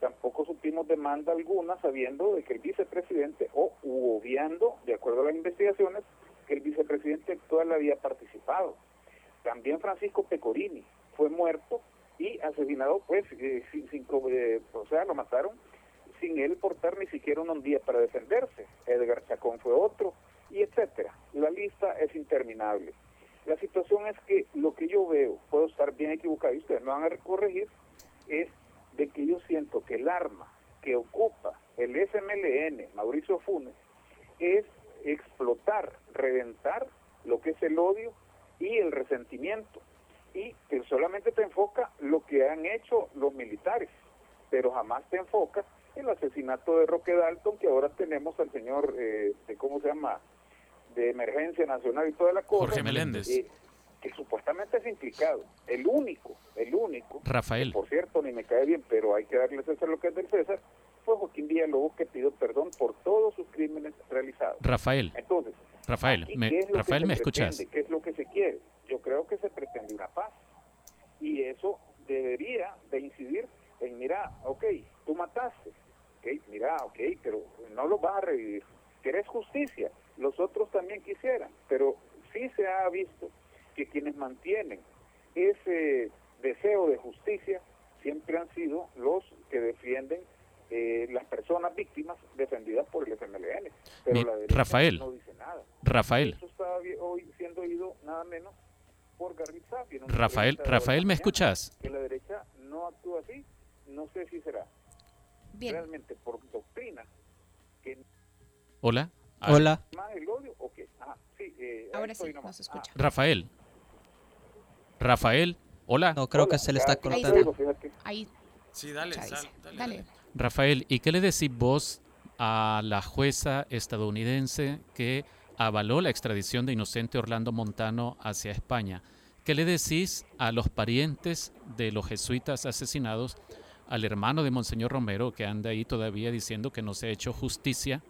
tampoco supimos demanda alguna sabiendo de que el vicepresidente, o obviando, de acuerdo a las investigaciones, que el vicepresidente actual había participado. También Francisco Pecorini fue muerto y asesinado, pues, eh, sin, eh, o sea, lo mataron sin él portar ni siquiera un día para defenderse. Edgar Chacón fue otro, y etcétera. La lista es interminable. La situación es que lo que yo veo, puedo estar bien equivocado y ustedes me van a corregir, es de que yo siento que el arma que ocupa el SMLN, Mauricio Funes, es explotar, reventar lo que es el odio y el resentimiento. Y que solamente te enfoca lo que han hecho los militares, pero jamás te enfoca el asesinato de Roque Dalton, que ahora tenemos al señor, eh, ¿cómo se llama?, de emergencia nacional y toda la cosa. Jorge Meléndez. Eh, que supuestamente es implicado. El único, el único. Rafael. por cierto, ni me cae bien, pero hay que darle César lo que es del César. Fue Joaquín Villalobos que pidió perdón por todos sus crímenes realizados. Rafael. Entonces, Rafael, me, Rafael, ¿me escuchas? ¿Qué es lo que se quiere? Yo creo que se pretende una paz. Y eso debería de incidir en, mira, ok, tú mataste, ok, mira, ok, pero no lo vas a revivir. ¿Querés justicia? Los otros también quisieran, pero sí se ha visto que quienes mantienen ese deseo de justicia siempre han sido los que defienden eh, las personas víctimas defendidas por el FMLN. Pero la derecha Rafael, no dice nada. Rafael. Eso está hoy siendo oído nada menos por Garritza. Rafael, Rafael, ¿me escuchas? Que la derecha no actúa así, no sé si será Bien. realmente por doctrina. Que Hola. Hola. ¿Más el odio o qué? Ah, eh, Ahora sí, nos escucha. Rafael. Rafael. Hola. No, creo Hola, que se le está cortando. Ahí, Sí, dale, sal, dale, dale. dale. Rafael, ¿y qué le decís vos a la jueza estadounidense que avaló la extradición de inocente Orlando Montano hacia España? ¿Qué le decís a los parientes de los jesuitas asesinados, al hermano de Monseñor Romero, que anda ahí todavía diciendo que no se ha hecho justicia?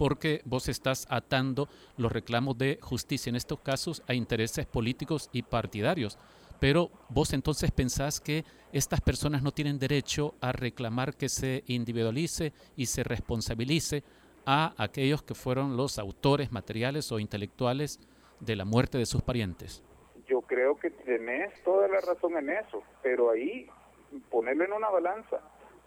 Porque vos estás atando los reclamos de justicia en estos casos a intereses políticos y partidarios. Pero vos entonces pensás que estas personas no tienen derecho a reclamar que se individualice y se responsabilice a aquellos que fueron los autores materiales o intelectuales de la muerte de sus parientes. Yo creo que tenés toda la razón en eso, pero ahí ponerlo en una balanza.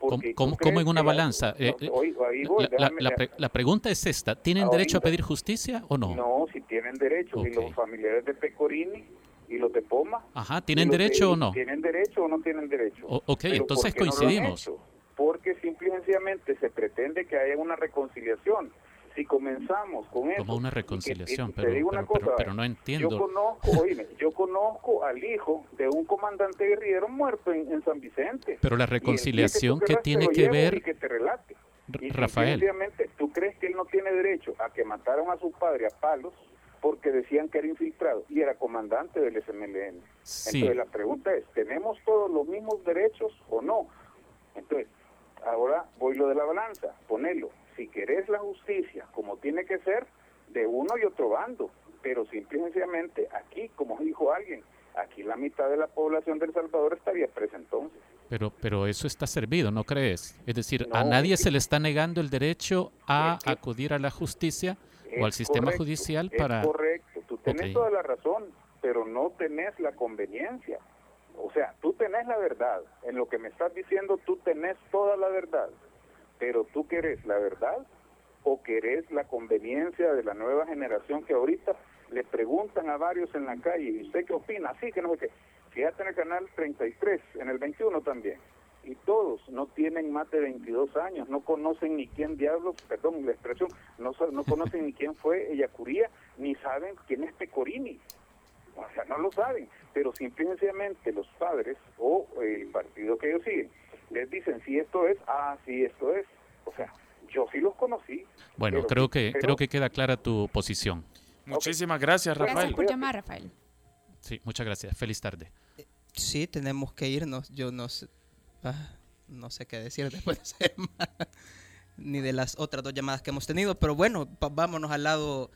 ¿Cómo, porque cómo- cómo en una balanza? Eh, no, eh, la, la- déjame- la pre- la pregunta es esta, ¿tienen derecho a Ahorita. pedir justicia o no? No, si tienen derecho. Y Ok. los familiares de Pecorini y los de Poma. Ajá, y ¿tienen los de- derecho o no? ¿Tienen derecho o no tienen derecho? O- ok, Pero entonces ¿por qué no coincidimos. hecho? Porque simple y sencillamente se pretende que haya una reconciliación. Si comenzamos con eso... Como una que- reconciliación, te pero, digo una pero, pero- cosa, pero no Yo entiendo. conozco, oíme, yo conozco al hijo de un comandante guerrillero muerto en, en San Vicente. Pero la reconciliación que tiene que ver, y que te relate. Y Rafael, sencillamente, ¿tú crees que él no tiene derecho a que mataron a su padre a palos porque decían que era infiltrado y era comandante del SMLN? sí, Entonces la pregunta es, ¿tenemos todos los mismos derechos o no? Entonces, ahora voy lo de la balanza, ponelo. Si querés la justicia como tiene que ser, de uno y otro bando, pero simple y sencillamente aquí, como dijo alguien, aquí la mitad de la población del Salvador estaría presa entonces. pero, pero eso está servido, ¿no crees? Es decir, a nadie es se le está negando el derecho a Es acudir a la justicia o al Es sistema correcto, judicial es para... correcto, tú tenés toda la razón, pero no tenés la conveniencia. O sea, tú tenés la verdad. En lo que me estás diciendo, tú tenés toda la verdad. Pero tú querés la verdad o querés la conveniencia de la nueva generación que ahorita le preguntan a varios en la calle, ¿y usted qué opina? Así que no sé qué. Fíjate en el canal 33, en el 21 también. Y todos no tienen más de 22 años, no conocen ni quién diablos, perdón la expresión, no, no conocen ni quién fue Ellacuría, ni saben quién es Pecorini. O sea, no lo saben, pero simple y sencillamente los padres o el partido que ellos siguen les dicen, si si esto es, ah, sí, esto es. O sea, yo sí los conocí. Bueno, creo que creo que queda clara tu posición. Muchísimas gracias, Rafael. Gracias por llamar, Rafael. Sí, muchas gracias. Feliz tarde. Sí, tenemos que irnos. Yo no sé, ah, no sé qué decir después de esa llamada, [LAUGHS] ni de las otras dos llamadas que hemos tenido, pero bueno, vámonos al lado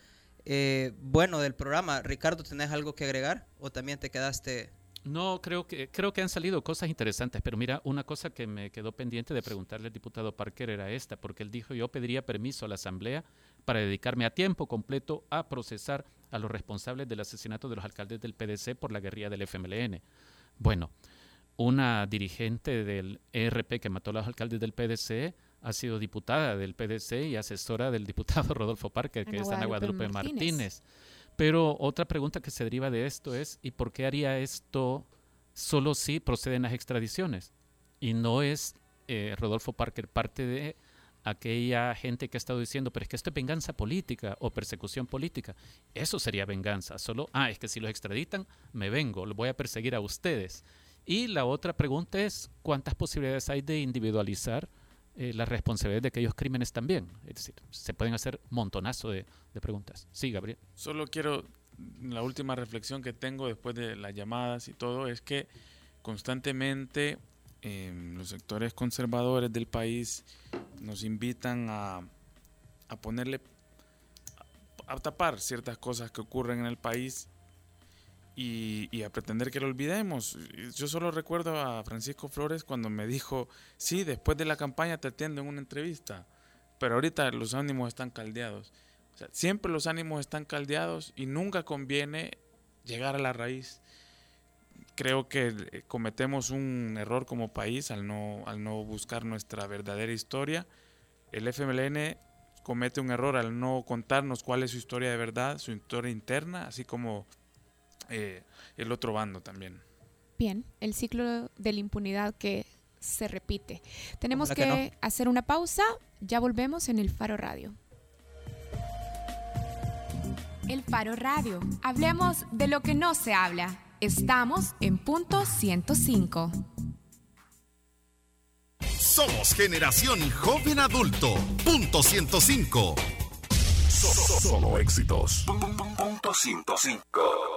eh, bueno del programa. Ricardo, ¿tenés algo que agregar o también te quedaste? No, creo que, creo que han salido cosas interesantes, pero mira, una cosa que me quedó pendiente de preguntarle al diputado Parker era esta, porque él dijo, yo pediría permiso a la Asamblea para dedicarme a tiempo completo a procesar a los responsables del asesinato de los alcaldes del PDC por la guerrilla del FMLN. Bueno, una dirigente del ERP que mató a los alcaldes del PDC ha sido diputada del PDC y asesora del diputado [LAUGHS] Rodolfo Parker, que Ana es Ana Guadalupe Guadalupe Martínez. Martínez. Pero otra pregunta que se deriva de esto es, ¿y por qué haría esto solo si proceden las extradiciones? Y no es eh, Rodolfo Parker parte de aquella gente que ha estado diciendo, pero es que esto es venganza política o persecución política. Eso sería venganza. Solo, ah, es que si los extraditan, me vengo, lo voy a perseguir a ustedes. Y la otra pregunta es, ¿cuántas posibilidades hay de individualizar eh, la responsabilidad de aquellos crímenes también? Es decir, se pueden hacer montonazo de, de preguntas. Sí, Gabriel. Solo quiero, la última reflexión que tengo después de las llamadas y todo es que constantemente eh, los sectores conservadores del país nos invitan a, a ponerle, a tapar ciertas cosas que ocurren en el país y, a pretender que lo olvidemos. Yo solo recuerdo a Francisco Flores cuando me dijo, sí, después de la campaña te atiendo en una entrevista, pero ahorita los ánimos están caldeados. Siempre los ánimos están caldeados y nunca conviene llegar a la raíz. Creo que eh, cometemos un error como país al no, al no buscar nuestra verdadera historia. El FMLN comete un error al no contarnos cuál es su historia de verdad, su historia interna, así como eh, el otro bando también. Bien, el ciclo de la impunidad que se repite. Tenemos que, hacer una pausa, ya volvemos en el Faro Radio. El Faro Radio. Hablemos de lo que no se habla. Estamos en punto 105. Somos generación joven adulto. Punto 105. So- Solo éxitos. Punto 105.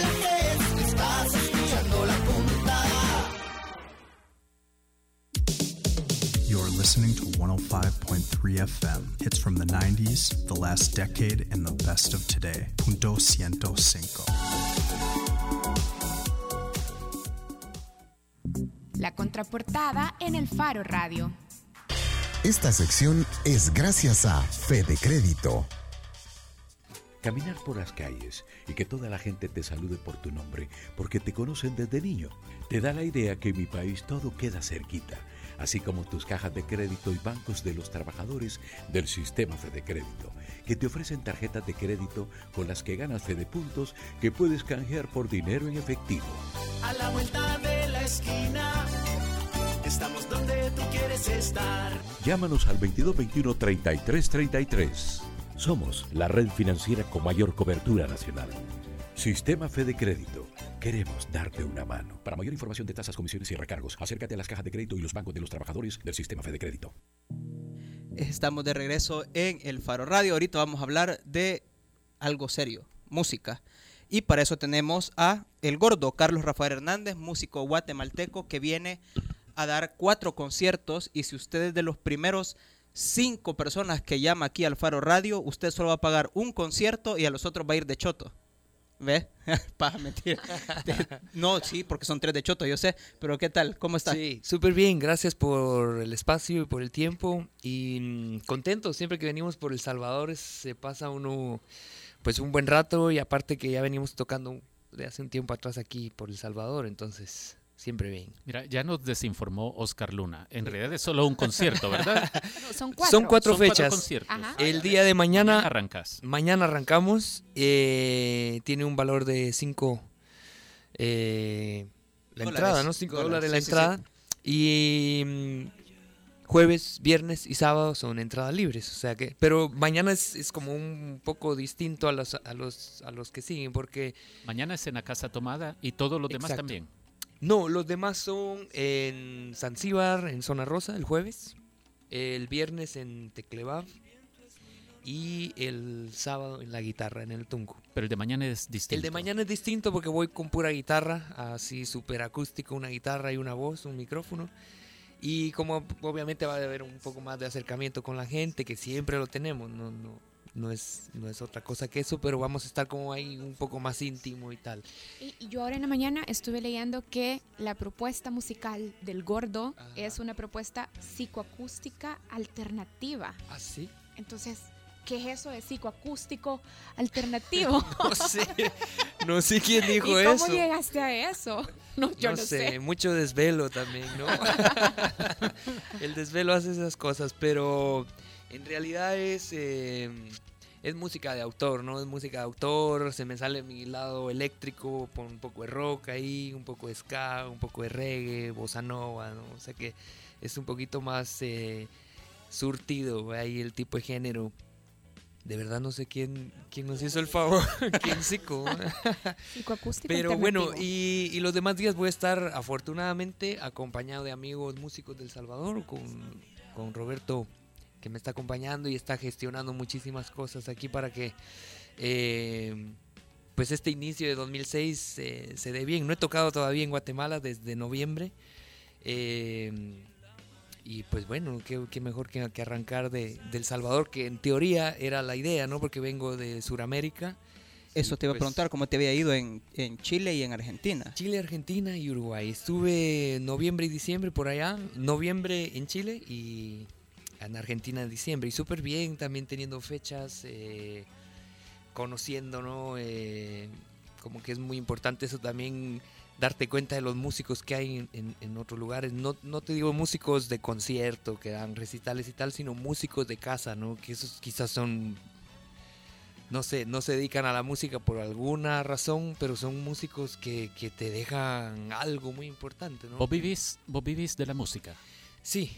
listening to 105.3 FM. Hits from the 90s, the last decade, and the best of today. Punto 105. La contraportada en el Faro Radio. Esta sección es gracias a Fede Crédito. Caminar por las calles y que toda la gente te salude por tu nombre porque te conocen desde niño, te da la idea que en mi país todo queda cerquita, así como tus cajas de crédito y bancos de los trabajadores del sistema Fede Crédito, que te ofrecen tarjetas de crédito con las que ganas Fede Puntos que puedes canjear por dinero en efectivo. A la vuelta de la esquina. Estamos donde tú quieres estar. Llámanos al 2221 3333. Somos la red financiera con mayor cobertura nacional. Sistema Fede Crédito. Queremos darte una mano. Para mayor información de tasas, comisiones y recargos, acércate a las cajas de crédito y los bancos de los trabajadores del Sistema Fede Crédito. Estamos de regreso en el Faro Radio. Ahorita vamos a hablar de algo serio, música. Y para eso tenemos a el gordo Carlos Rafael Hernández, músico guatemalteco que viene a dar cuatro conciertos y si usted es de los primeros cinco personas que llama aquí al Faro Radio, usted solo va a pagar un concierto y a los otros va a ir de choto. ¿Ve? [LAUGHS] Paja, mentira. No, sí, porque son tres de choto, yo sé. Pero ¿qué tal? ¿Cómo está? Sí, súper bien. Gracias por el espacio y por el tiempo. Y mm, contento, siempre que venimos por El Salvador se pasa uno pues un buen rato y aparte que ya venimos tocando de hace un tiempo atrás aquí por El Salvador. Entonces, siempre bien. Mira, ya nos desinformó Oscar Luna. En realidad es solo un concierto, ¿verdad? [LAUGHS] No, son cuatro. Son cuatro Son fechas. El día de mañana, Mañana arrancas. mañana arrancamos. eh, tiene un valor de 5 la Dólares. entrada, ¿no? 5 Dólares, dólares la sí, sí, entrada. Y mm, jueves, viernes y sábado son entradas libres. O sea que, pero mañana es, es como un poco distinto a los, a los, a los que siguen porque Mañana es en la Casa Tomada y todos los demás Exacto. también. No, los demás son en Zanzíbar, en Zona Rosa, el jueves. El viernes en Teclevav. Y el sábado en la guitarra, en el Tunco. Pero el de mañana es distinto. El de mañana es distinto porque voy con pura guitarra, así súper acústico, una guitarra y una voz, un micrófono. Y como obviamente va a haber un poco más de acercamiento con la gente, que siempre lo tenemos, no, no, no, es, no es otra cosa que eso, pero vamos a estar como ahí un poco más íntimo y tal. Y, y yo ahora en la mañana estuve leyendo que la propuesta musical del gordo Ajá. es una propuesta psicoacústica alternativa. ¿Ah, sí? Entonces, ¿qué es eso de psicoacústico alternativo? [LAUGHS] No sé, no sé quién dijo ¿Y cómo eso. llegaste a eso? [LAUGHS] No, yo no no, sé, sé. mucho desvelo también, ¿no? [LAUGHS] el desvelo hace esas cosas, pero en realidad es, eh, es música de autor, ¿no? Es música de autor, se me sale mi lado eléctrico, pon un poco de rock ahí, un poco de ska, un poco de reggae, bossa nova, ¿no? O sea que es un poquito más eh, surtido ahí el tipo de género. De verdad no sé quién, quién nos hizo el favor, [LAUGHS] quién psico. Psicoacústico Pero bueno, y, y los demás días voy a estar afortunadamente acompañado de amigos músicos del Salvador, con, con Roberto que me está acompañando y está gestionando muchísimas cosas aquí para que eh, pues este inicio de 2006 eh, se dé bien. No he tocado todavía en Guatemala desde noviembre. eh, y pues bueno, qué, qué mejor que, que arrancar de, del Salvador, que en teoría era la idea, ¿no? Porque vengo de Sudamérica. Eso te iba a pues, preguntar, ¿cómo te había ido en, en Chile y en Argentina? Chile, Argentina y Uruguay. Estuve noviembre y diciembre por allá. Noviembre en Chile y en Argentina en diciembre. Y súper bien, también teniendo fechas, eh, conociendo, ¿no? Eh, como que es muy importante eso también, darte cuenta de los músicos que hay en, en- en otros lugares. No, no te digo músicos de concierto que dan recitales y tal, sino músicos de casa, ¿no? Que esos quizás son no sé, no se dedican a la música por alguna razón, pero son músicos que, que te dejan algo muy importante, ¿no? Vos vivís, vos vivís de la música. Sí,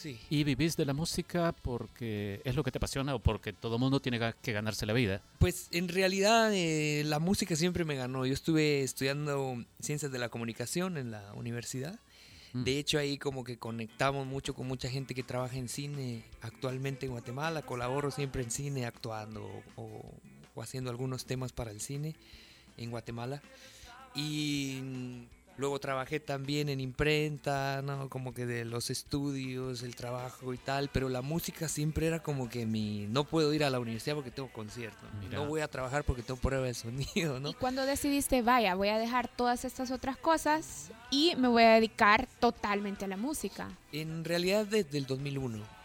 sí. Y vivís de la música porque es lo que te apasiona o porque todo mundo tiene que ganarse la vida. Pues en realidad eh, la música siempre me ganó. Yo estuve estudiando ciencias de la comunicación en la universidad. Mm. De hecho ahí como que conectamos mucho con mucha gente que trabaja en cine actualmente en Guatemala. Colaboro siempre en cine actuando o, o haciendo algunos temas para el cine en Guatemala. Y luego trabajé también en imprenta, ¿no? Como que de los estudios, el trabajo y tal, pero la música siempre era como que mi... No puedo ir a la universidad porque tengo concierto, Mira. no voy a trabajar porque tengo prueba de sonido, ¿no? Y cuando decidiste, vaya, voy a dejar todas estas otras cosas y me voy a dedicar totalmente a la música. En realidad desde el 2001,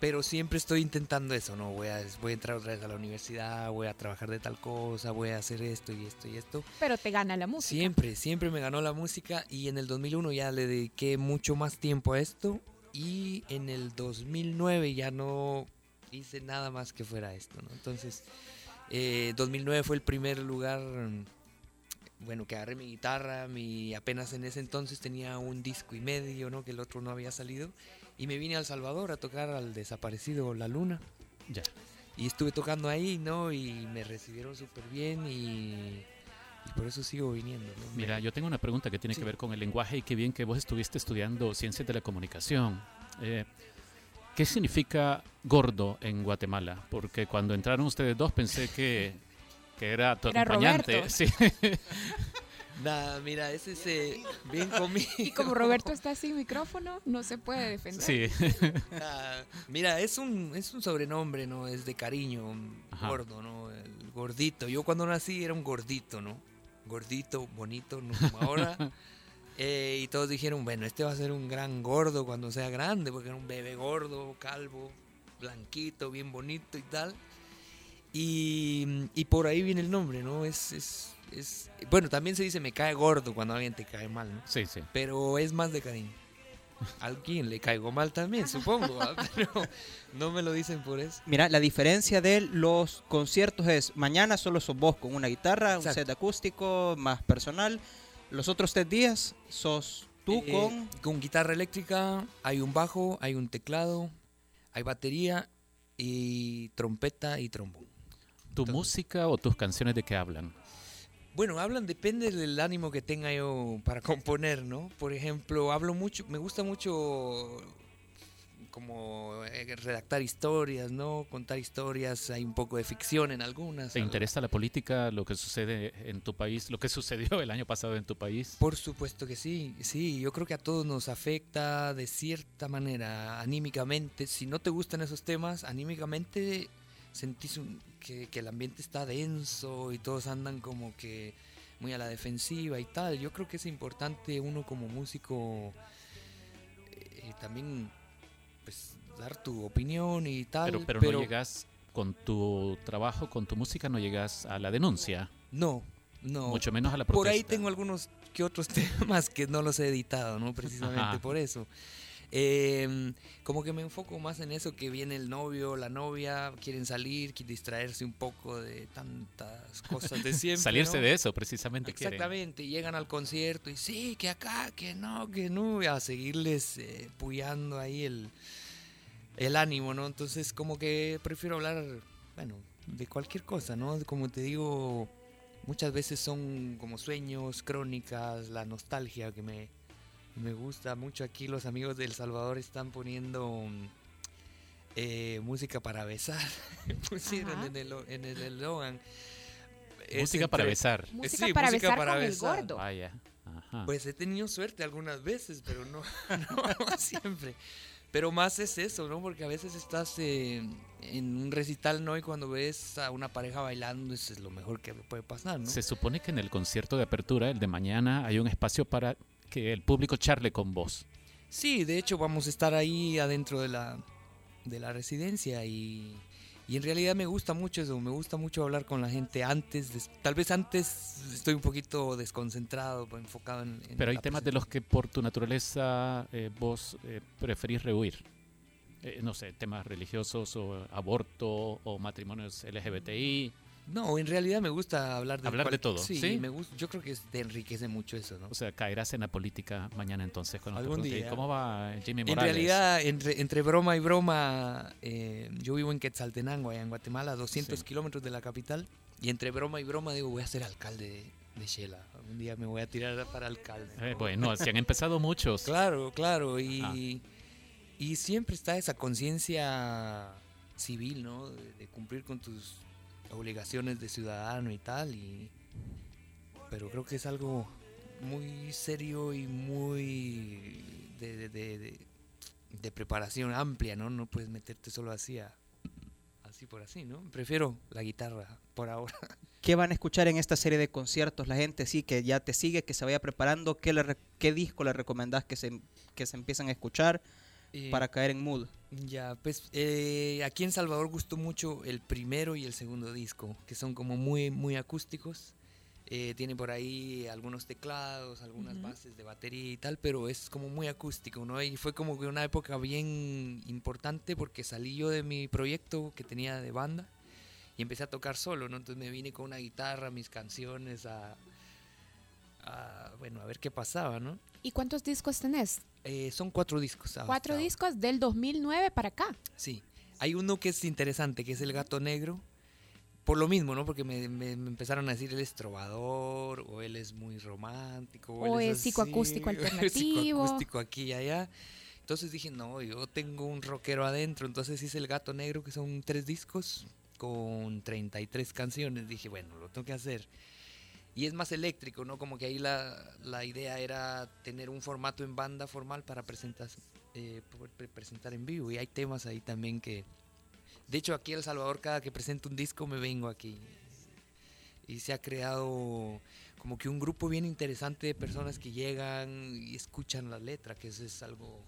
pero siempre estoy intentando eso, ¿no? Voy a, voy a entrar otra vez a la universidad, voy a trabajar de tal cosa, voy a hacer esto y esto y esto. Pero te gana la música. Siempre, siempre me ganó la música y en el 2001 ya le dediqué mucho más tiempo a esto y en el 2009 ya no hice nada más que fuera esto, ¿no? Entonces, eh, 2009 fue el primer lugar, mm, bueno, que agarré mi guitarra, mi, apenas en ese entonces tenía un disco y medio, ¿no? Que el otro no había salido y me vine a El Salvador a tocar al desaparecido La Luna. Ya. Y estuve tocando ahí, ¿no? Y me recibieron súper bien y, y por eso sigo viniendo, ¿no? Mira, yo tengo una pregunta que tiene Sí. que ver con el lenguaje y qué bien que vos estuviste estudiando ciencias de la comunicación. Eh, ¿Qué significa gordo en Guatemala? Porque cuando entraron ustedes dos pensé que, que era tu Era acompañante. Roberto. Sí. [LAUGHS] Nada, mira, ese es eh, bien conmigo. Y como Roberto está sin micrófono, no se puede defender. sí. [LAUGHS] Mira, es un, es un sobrenombre, ¿no? Es de cariño, Ajá. gordo, ¿no? El gordito. Yo cuando nací era un gordito, ¿no? Gordito, bonito, no como ahora. [LAUGHS] Eh, y todos dijeron, bueno, este va a ser un gran gordo cuando sea grande, porque era un bebé gordo, calvo, blanquito, bien bonito y tal. Y, y por ahí viene el nombre, ¿no? Es, es, es- Bueno, también se dice me cae gordo cuando alguien te cae mal, ¿no? Sí, sí. Pero es más de cariño. [LAUGHS] Alguien le caigo mal también, supongo, ¿ah? [LAUGHS] pero no me lo dicen por eso. Mira, la diferencia de los conciertos es mañana solo sos vos con una guitarra, un set acústico más personal. Los otros tres días sos tú Eh, con con guitarra eléctrica, hay un bajo, hay un teclado, hay batería y trompeta y trombón. ¿Tu música o tus canciones de qué hablan? Bueno, hablan, depende del ánimo que tenga yo para componer, ¿no? Por ejemplo, hablo mucho, me gusta mucho como eh, redactar historias, ¿no? Contar historias, hay un poco de ficción en algunas. ¿Te interesa la política, lo que sucede en tu país, lo que [LAUGHS] sucedió el año pasado en tu país? Por supuesto que sí, sí, yo creo que a todos nos afecta de cierta manera, anímicamente. Si no te gustan esos temas, anímicamente sentís un- que, que el ambiente está denso y todos andan como que muy a la defensiva y tal. Yo creo que es importante uno como músico eh, también pues dar tu opinión y tal. Pero, pero, no llegas con tu trabajo, con tu música, no llegas a la denuncia. No, no. Mucho menos a la Por ahí protesta. tengo algunos que otros [LAUGHS] temas que no los he editado, ¿no? Precisamente Ajá. por eso. Eh, como que me enfoco más en eso, que viene el novio, la novia, quieren salir, quieren distraerse un poco de tantas cosas de [LAUGHS] siempre. Salirse ¿no? de eso, precisamente. quieren. Exactamente, llegan al concierto y sí, que acá, que no, que no, y a seguirles eh, puyando ahí el, el ánimo, ¿no? Entonces como que prefiero hablar, bueno, de cualquier cosa, ¿no? Como te digo, muchas veces son como sueños, crónicas, la nostalgia que me, me gusta mucho aquí. Los amigos de El Salvador están poniendo eh, música para besar, [LAUGHS] pusieron Ajá. en el, en el eslogan. Música para besar. Música Sí, para música besar para con el besar. gordo. Vaya. Ajá. Pues he tenido suerte algunas veces, pero no, [LAUGHS] no [LAUGHS] siempre. Pero más es eso, ¿no? Porque a veces estás eh, en un recital, ¿no? Y cuando ves a una pareja bailando, eso es lo mejor que puede pasar, ¿no? Se supone que en el concierto de apertura, el de mañana, hay un espacio para que el público charle con vos. Sí, de hecho vamos a estar ahí adentro de la, de la residencia y, y en realidad me gusta mucho eso, me gusta mucho hablar con la gente antes, de- tal vez antes estoy un poquito desconcentrado, enfocado en... en Pero hay temas de los que por tu naturaleza eh, vos eh, preferís rehuir. Eh, no sé, temas religiosos o aborto o matrimonios LGBTI. No, en realidad me gusta hablar de Hablar de todo, Sí, ¿sí? me gusta, yo creo que te enriquece mucho eso, ¿no? O sea, caerás en la política mañana entonces cuando Algún día. ¿cómo va Jimmy En Morales? realidad, entre, entre broma y broma, eh, yo vivo en Quetzaltenango, allá en Guatemala, 200 Sí. kilómetros de la capital, y entre broma y broma digo, voy a ser alcalde de, de Shela. Un día me voy a tirar para alcalde. Eh, bueno, si han empezado muchos. Claro, claro, y, Ah. y siempre está esa conciencia civil, ¿no? De, de cumplir con tus obligaciones de ciudadano y tal, y pero creo que es algo muy serio y muy de, de- de- de- de preparación amplia, ¿no? No puedes meterte solo así a- así por así, ¿no? Prefiero la guitarra por ahora. [LAUGHS] ¿Qué van a escuchar en esta serie de conciertos? La gente sí que ya te sigue, que se vaya preparando. ¿Qué, le re- qué disco le recomendás que se, que se empiecen a escuchar Eh, para caer en mood? Ya, pues eh, aquí en Salvador gustó mucho el primero y el segundo disco, que son como muy, muy acústicos. Eh, tiene por ahí algunos teclados, algunas bases de batería y tal, pero es como muy acústico, ¿no? Y fue como que una época bien importante porque salí yo de mi proyecto que tenía de banda y empecé a tocar solo, ¿no? Entonces me vine con una guitarra, mis canciones, a, a, bueno, a ver qué pasaba, ¿no? ¿Y cuántos discos tenés? Eh, son cuatro discos. hasta Cuatro ahora. discos del 2009 para acá. Sí, hay uno que es interesante, que es el gato negro. Por lo mismo, ¿no? Porque me, me- me empezaron a decir él es trovador, o él es muy romántico, O él es psicoacústico así, [LAUGHS] o es alternativo. psicoacústico aquí y allá. Entonces dije, no, yo tengo un rockero adentro. Entonces hice el gato negro, que son tres discos con 33 canciones. Dije, bueno, lo tengo que hacer. Y es más eléctrico, ¿no? Como que ahí la, la idea era tener un formato en banda formal para presentar, eh, presentar en vivo. Y hay temas ahí también que... De hecho, aquí en El Salvador, cada que presento un disco, me vengo aquí. Y se ha creado como que un grupo bien interesante de personas que llegan y escuchan la letra, que eso es algo,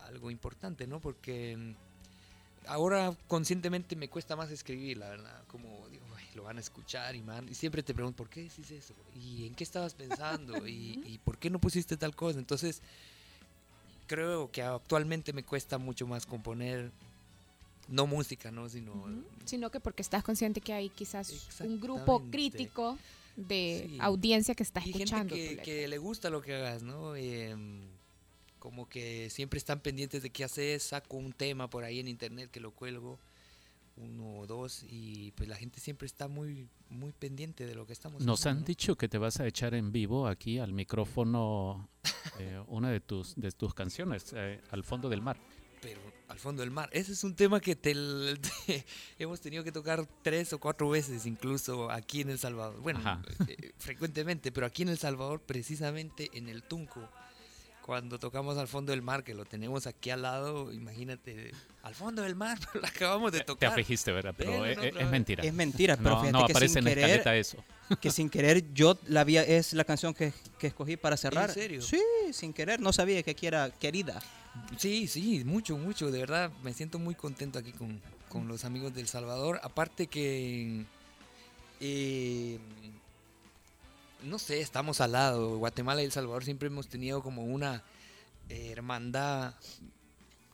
algo importante, ¿no? Porque ahora conscientemente me cuesta más escribir, la verdad. Como digo, "Ay, lo van a escuchar y, man, y siempre te pregunto, ¿por qué decís eso? ¿Y en qué estabas pensando? [LAUGHS] ¿Y, y por qué no pusiste tal cosa? Entonces, creo que actualmente me cuesta mucho más componer, no música, ¿no? Sino Sino que porque estás consciente que hay quizás un grupo crítico de Sí. audiencia que está y escuchando. que le gusta lo que hagas, ¿no? Em, como que siempre están pendientes de qué haces, saco un tema por ahí en internet que lo cuelgo, uno o dos, y pues la gente siempre está muy, muy pendiente de lo que estamos Nos haciendo, han ¿no? dicho que te vas a echar en vivo aquí al micrófono [LAUGHS] eh, una de tus, de tus canciones, eh, Al fondo del mar. Pero al fondo del mar, ese es un tema que te, [LAUGHS] te- hemos tenido que tocar tres o cuatro veces incluso aquí en El Salvador. Bueno, eh, frecuentemente, pero aquí en El Salvador, precisamente en el Tunco, cuando tocamos al fondo del mar, que lo tenemos aquí al lado, imagínate, al fondo del mar, [LAUGHS] pero lo acabamos de Te tocar. afligiste, ¿verdad? Pero Ven, es, mentira. Es mentira, pero no, fíjate no que aparece sin en la querer, escaleta eso. [LAUGHS] que sin querer yo la había es la canción que, que escogí para cerrar. serio? Sí, sin querer, no sabía que aquí era querida. Sí, sí, mucho, mucho. De verdad, me siento muy contento aquí con, con los amigos del Salvador. Aparte que, eh, no sé, estamos al lado. Guatemala y El Salvador siempre hemos tenido como una eh, hermandad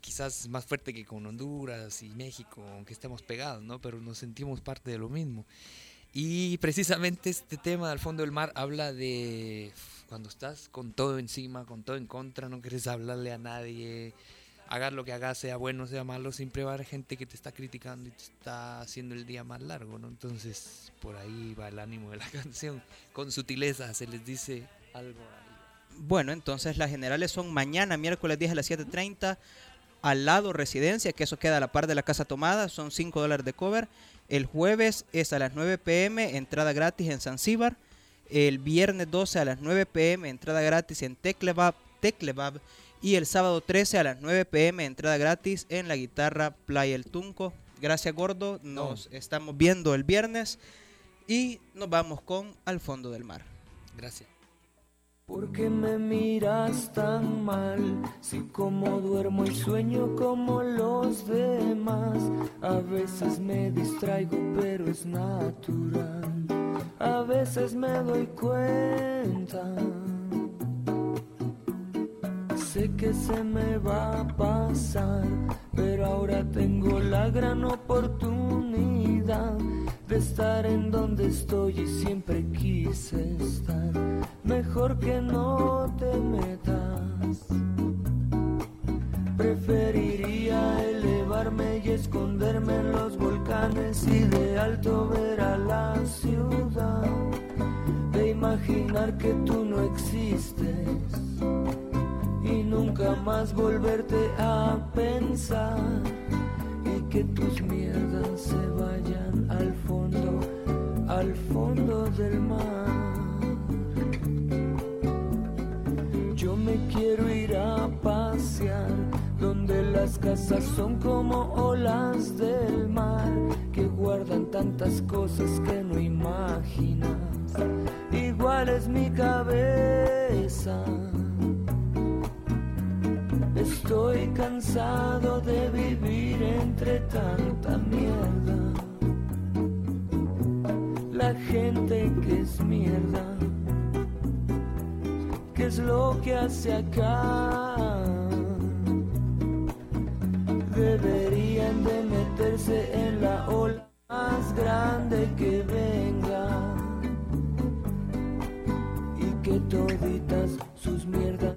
quizás más fuerte que con Honduras y México, aunque estemos pegados, ¿no? Pero nos sentimos parte de lo mismo. Y precisamente este tema del fondo del mar habla de cuando estás con todo encima, con todo en contra, no quieres hablarle a nadie, hagas lo que hagas, sea bueno, sea malo, siempre va a haber gente que te está criticando y te está haciendo el día más largo, ¿no? Entonces, por ahí va el ánimo de la [LAUGHS] canción. Con sutileza se les dice algo ahí. Bueno, entonces las generales son mañana, miércoles 10 a las 7.30, al lado residencia, que eso queda a la par de la casa tomada, son 5 dólares de cover. El jueves es a las 9 pm, entrada gratis en Zanzíbar. El viernes 12 a las 9 pm, entrada gratis en Teclebab, Teclebab. Y el sábado 13 a las 9 pm, entrada gratis en la guitarra Playa El Tunco. Gracias, Gordo. Nos estamos viendo el viernes. Y nos vamos con Al Fondo del Mar. Gracias. ¿Por qué me miras tan mal? Si como duermo y sueño como los demás. A veces me distraigo, pero es natural. A veces me doy cuenta. Sé que se me va a pasar, pero ahora tengo la gran oportunidad de estar en donde estoy y siempre quise estar. Mejor que no te metas. Preferiría elevarme y esconderme en los volcanes y de alto ver a la ciudad. De imaginar que tú no existes nunca más volverte a pensar y que tus mierdas se vayan al fondo, al fondo del mar. Yo me quiero ir a pasear donde las casas son como olas del mar que guardan tantas cosas que no imaginas. Igual es mi cabeza. Estoy cansado de vivir entre tanta mierda. La gente que es mierda. ¿Qué es lo que hace acá? Deberían de meterse en la ola más grande que venga. Y que toditas sus mierdas